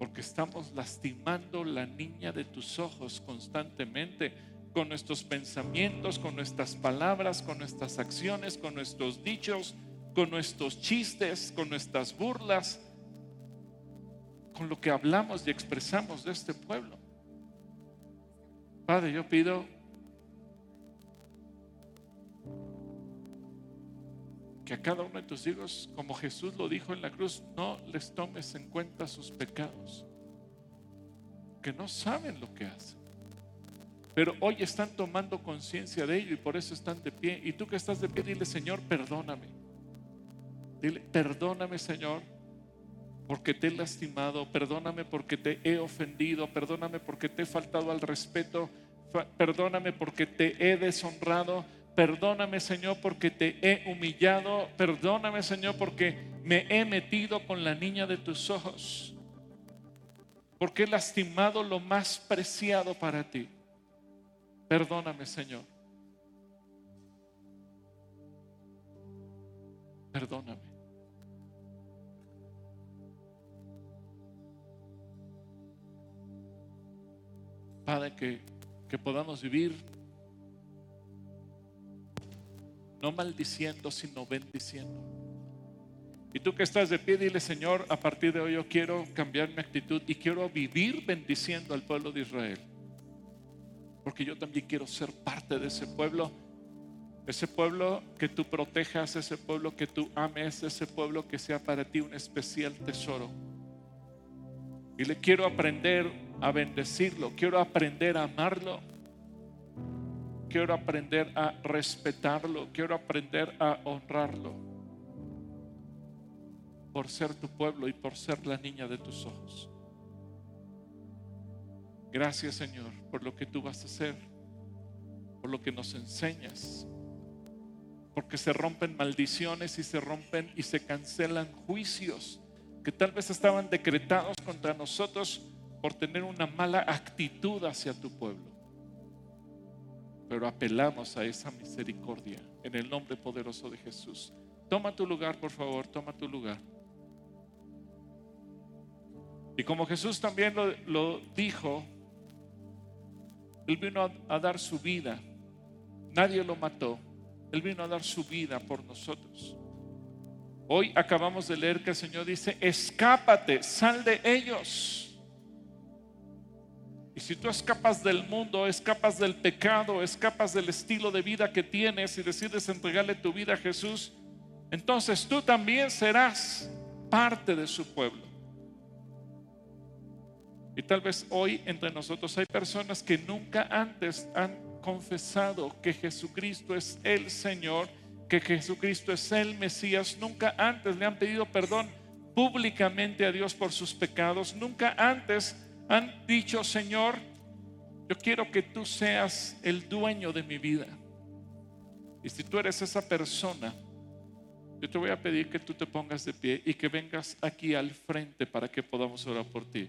porque estamos lastimando la niña de tus ojos constantemente con nuestros pensamientos, con nuestras palabras, con nuestras acciones, con nuestros dichos, con nuestros chistes, con nuestras burlas, con lo que hablamos y expresamos de este pueblo. Padre, yo pido que a cada uno de tus hijos, como Jesús lo dijo en la cruz, no les tomes en cuenta sus pecados, que no saben lo que hacen. Pero hoy están tomando conciencia de ello y por eso están de pie. Y tú que estás de pie, dile, Señor, perdóname. Dile, perdóname, Señor, porque te he lastimado, perdóname porque te he ofendido, perdóname porque te he faltado al respeto, perdóname porque te he deshonrado Perdóname, Señor, porque te he humillado. Perdóname, Señor, porque me he metido con la niña de tus ojos. Porque he lastimado lo más preciado para ti. Perdóname, Señor. Perdóname. Padre, que, que podamos vivir no maldiciendo, sino bendiciendo. Y tú que estás de pie, dile, Señor, a partir de hoy yo quiero cambiar mi actitud y quiero vivir bendiciendo al pueblo de Israel. Porque yo también quiero ser parte de ese pueblo. Ese pueblo que tú protejas, ese pueblo que tú ames, ese pueblo que sea para ti un especial tesoro. Y le quiero aprender a bendecirlo, quiero aprender a amarlo quiero aprender a respetarlo, quiero aprender a honrarlo. por ser tu pueblo y por ser la niña de tus ojos. Gracias Señor por lo que tú vas a hacer, por lo que nos enseñas, porque se rompen maldiciones y se rompen y se cancelan juicios que tal vez estaban decretados contra nosotros por tener una mala actitud hacia tu pueblo. Pero apelamos a esa misericordia en el nombre poderoso de Jesús. Toma tu lugar, por favor, toma tu lugar. Y como Jesús también lo, dijo, Él vino a, a dar su vida. Nadie lo mató. Él vino a dar su vida por nosotros. Hoy acabamos de leer que el Señor dice, escápate, sal de ellos. Si tú escapas del mundo, escapas del pecado, escapas del estilo de vida que tienes y decides entregarle tu vida a Jesús, entonces tú también serás parte de su pueblo. Y tal vez hoy entre nosotros hay personas que nunca antes han confesado que Jesucristo es el Señor, que Jesucristo es el Mesías, nunca antes le han pedido perdón públicamente a Dios por sus pecados, nunca antes han dicho, Señor, yo quiero que tú seas el dueño de mi vida. Y si tú eres esa persona, yo te voy a pedir que tú te pongas de pie y que vengas aquí al frente para que podamos orar por ti.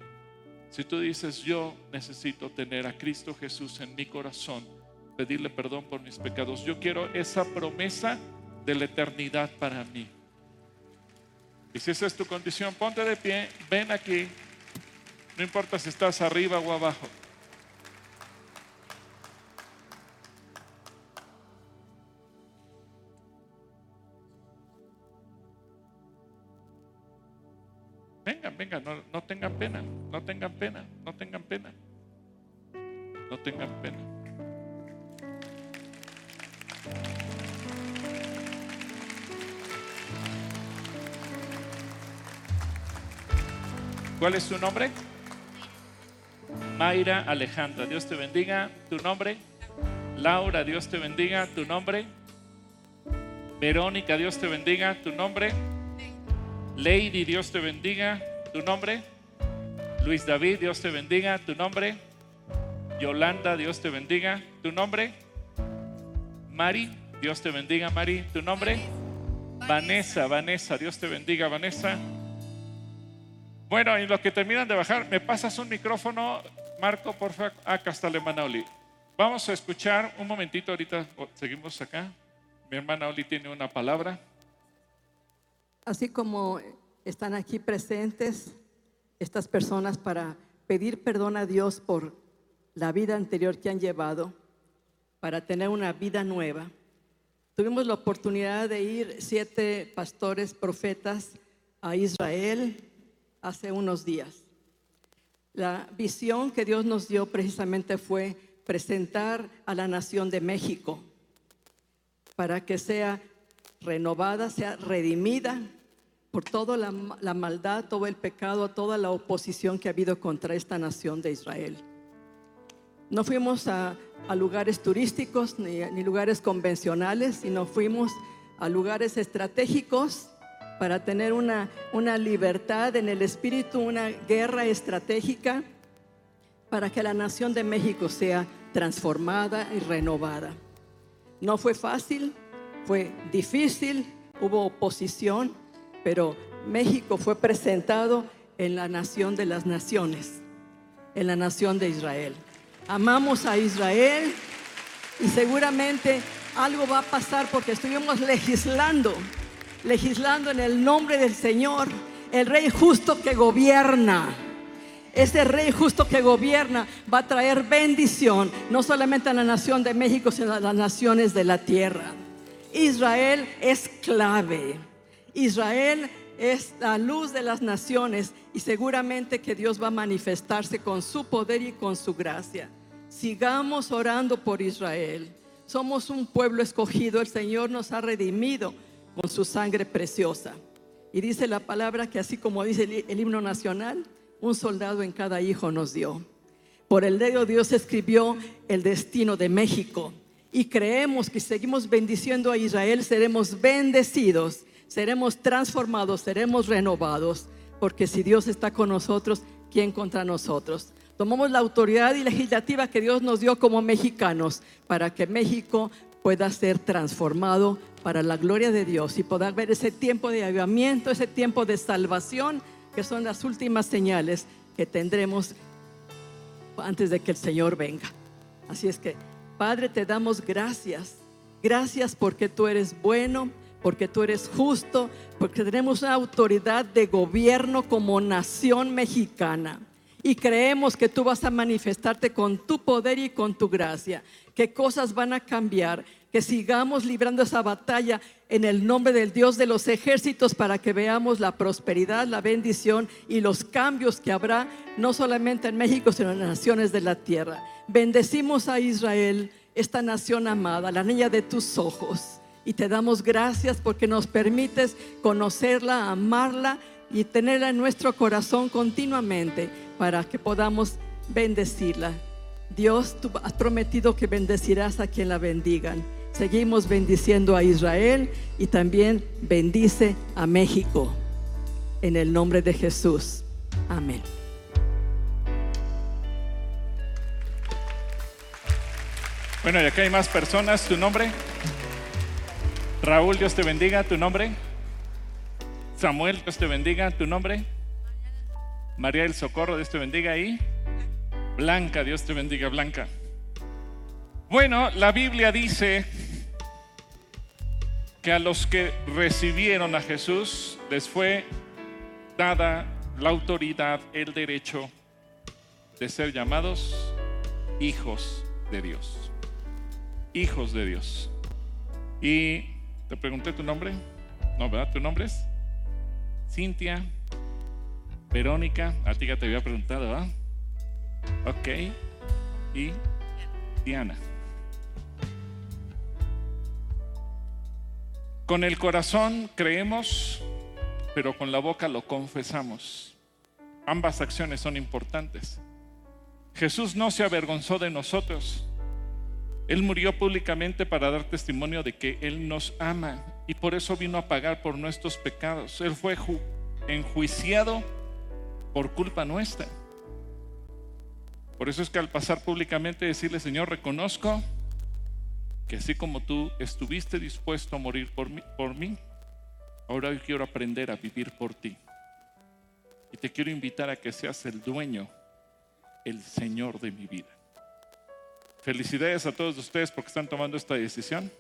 Si tú dices, yo necesito tener a Cristo Jesús en mi corazón, pedirle perdón por mis pecados, yo quiero esa promesa de la eternidad para mí. Y si esa es tu condición, ponte de pie, ven aquí. No importa si estás arriba o abajo. Vengan, vengan, no, no, tengan pena, no tengan pena, no tengan pena, no tengan pena. ¿Cuál es tu nombre? Mayra Alejandra, Dios te bendiga. ¿Tu nombre? Laura, Dios te bendiga. ¿Tu nombre? Verónica, Dios te bendiga. ¿Tu nombre? Lady, Dios te bendiga. ¿Tu nombre? Luis David, Dios te bendiga. ¿Tu nombre? Yolanda, Dios te bendiga. ¿Tu nombre? Mari, Dios te bendiga, Mari. ¿Tu nombre? Vanessa, Vanessa, Dios te bendiga, Vanessa. Bueno, y los que terminan de bajar, me pasas un micrófono, Marco, por favor, acá está la hermana Oli. Vamos a escuchar un momentito, ahorita seguimos acá. Mi hermana Oli tiene una palabra. Así como están aquí presentes estas personas para pedir perdón a Dios por la vida anterior que han llevado, para tener una vida nueva. Tuvimos la oportunidad de ir siete pastores, profetas a Israel hace unos días. La visión que Dios nos dio precisamente fue presentar a la nación de México para que sea renovada, sea redimida por toda la, maldad, todo el pecado, toda la oposición que ha habido contra esta nación de Israel. No fuimos a, lugares turísticos ni, ni lugares convencionales, sino fuimos a lugares estratégicos para tener una, una libertad en el espíritu, una guerra estratégica para que la nación de México sea transformada y renovada. No fue fácil, fue difícil, hubo oposición, pero México fue presentado en la nación de las naciones, en la nación de Israel. Amamos a Israel y seguramente algo va a pasar porque estuvimos legislando legislando en el nombre del Señor, el Rey justo que gobierna. Ese Rey justo que gobierna va a traer bendición, no solamente a la nación de México, sino a las naciones de la tierra. Israel es clave. Israel es la luz de las naciones y seguramente que Dios va a manifestarse con su poder y con su gracia. Sigamos orando por Israel. Somos un pueblo escogido, el Señor nos ha redimido con su sangre preciosa. Y dice la palabra que así como dice el, himno nacional, un soldado en cada hijo nos dio. Por el dedo Dios escribió el destino de México. Y creemos que seguimos bendiciendo a Israel, seremos bendecidos seremos transformados, seremos renovados, porque si Dios está con nosotros, ¿quién contra nosotros? Tomamos la autoridad y legislativa que Dios nos dio como mexicanos para que México pueda ser transformado para la gloria de Dios y poder ver ese tiempo de avivamiento, ese tiempo de salvación, que son las últimas señales que tendremos antes de que el Señor venga. Así es que, Padre, te damos gracias. Gracias porque tú eres bueno, porque tú eres justo, porque tenemos una autoridad de gobierno como nación mexicana. Y creemos que tú vas a manifestarte con tu poder y con tu gracia, que cosas van a cambiar, que sigamos librando esa batalla en el nombre del Dios de los ejércitos para que veamos la prosperidad, la bendición y los cambios que habrá no solamente en México, sino en las naciones de la tierra. Bendecimos a Israel, esta nación amada, la niña de tus ojos. Y te damos gracias porque nos permites conocerla, amarla y tenerla en nuestro corazón continuamente para que podamos bendecirla. Dios, tú has prometido que bendecirás a quien la bendigan. Seguimos bendiciendo a Israel y también bendice a México. En el nombre de Jesús. Amén. Bueno, y acá hay más personas. ¿Tu nombre? Raúl, Dios te bendiga. ¿Tu nombre? Samuel, Dios te bendiga. ¿Tu nombre? María del Socorro, Dios te bendiga. Y Blanca, Dios te bendiga, Blanca. Bueno, la Biblia dice que a los que recibieron a Jesús les fue dada la autoridad, el derecho de ser llamados hijos de Dios. Hijos de Dios. Y te pregunté tu nombre. No, ¿verdad? ¿Tu nombre es? Cintia, Verónica. A ti ya te había preguntado, ¿verdad? Ok. Y Diana. Con el corazón creemos, pero con la boca lo confesamos. Ambas acciones son importantes. Jesús no se avergonzó de nosotros. Él murió públicamente para dar testimonio de que Él nos ama y por eso vino a pagar por nuestros pecados. Él fue enjuiciado por culpa nuestra. Por eso es que al pasar públicamente decirle, Señor, reconozco que así como tú estuviste dispuesto a morir por mí, ahora yo quiero aprender a vivir por ti. Y te quiero invitar a que seas el dueño, el Señor de mi vida. Felicidades a todos ustedes porque están tomando esta decisión.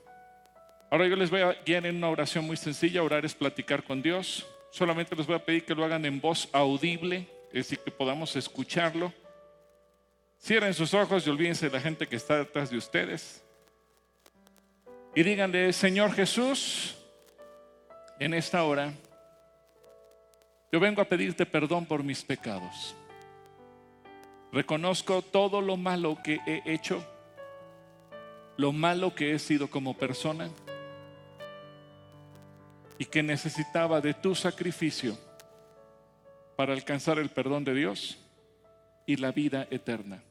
Ahora yo les voy a guiar en una oración muy sencilla. Orar es platicar con Dios. Solamente les voy a pedir que lo hagan en voz audible, es decir, que podamos escucharlo. Cierren sus ojos y olvídense de la gente que está detrás de ustedes y díganle, Señor Jesús, en esta hora, yo vengo a pedirte perdón por mis pecados. Reconozco todo lo malo que he hecho, lo malo que he sido como persona y que necesitaba de tu sacrificio para alcanzar el perdón de Dios y la vida eterna.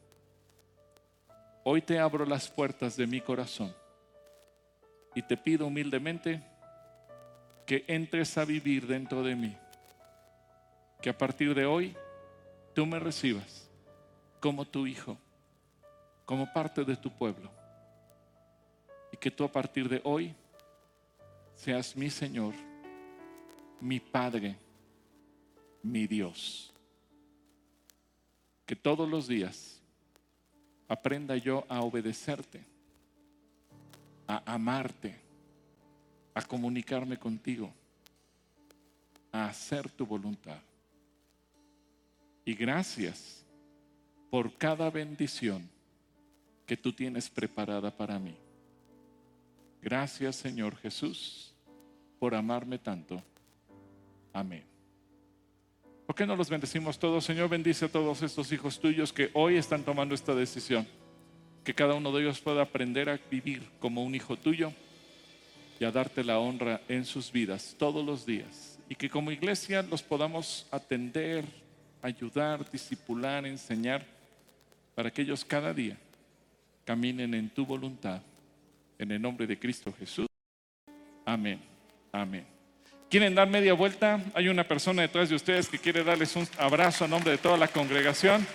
Hoy te abro las puertas de mi corazón y te pido humildemente que entres a vivir dentro de mí. Que a partir de hoy tú me recibas como tu hijo, como parte de tu pueblo. Y que tú a partir de hoy seas mi Señor, mi Padre, mi Dios. Que todos los días aprenda yo a obedecerte a amarte, a comunicarme contigo, a hacer tu voluntad. Y gracias por cada bendición que tú tienes preparada para mí. Gracias Señor Jesús por amarme tanto. Amén. ¿Por qué no los bendecimos todos? Señor, bendice a todos estos hijos tuyos que hoy están tomando esta decisión que cada uno de ellos pueda aprender a vivir como un hijo tuyo y a darte la honra en sus vidas todos los días. Y que como iglesia los podamos atender, ayudar, disipular, enseñar, para que ellos cada día caminen en tu voluntad. En el nombre de Cristo Jesús. Amén. Amén. ¿Quieren dar media vuelta? Hay una persona detrás de ustedes que quiere darles un abrazo a nombre de toda la congregación.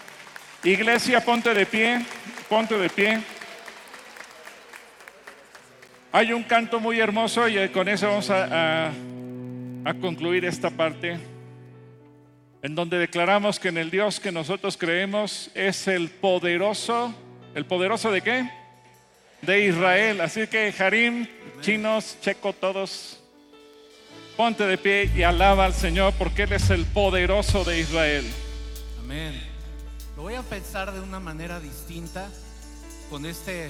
Iglesia, ponte de pie, ponte de pie. Hay un canto muy hermoso y con eso vamos a, a concluir esta parte, en donde declaramos que en el Dios que nosotros creemos es el poderoso, ¿el poderoso de qué? De Israel. Así que Harim, chinos, checo, todos, ponte de pie y alaba al Señor porque Él es el poderoso de Israel. Amén. Lo voy a pensar de una manera distinta con este,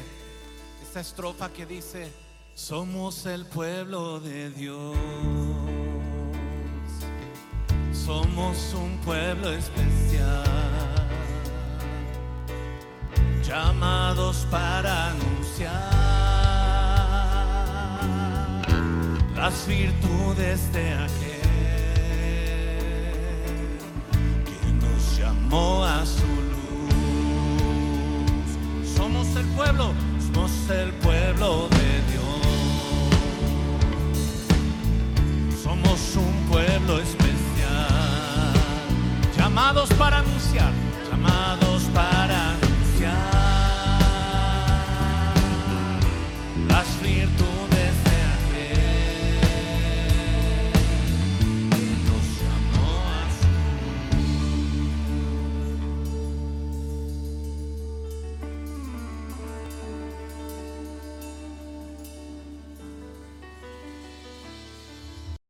esta estrofa que dice, somos el pueblo de Dios. Somos un pueblo especial. Llamados para anunciar las virtudes de aquel que nos llamó a su luz. Somos el pueblo, somos el pueblo de Dios. Somos un pueblo especial, llamados para anunciar, llamados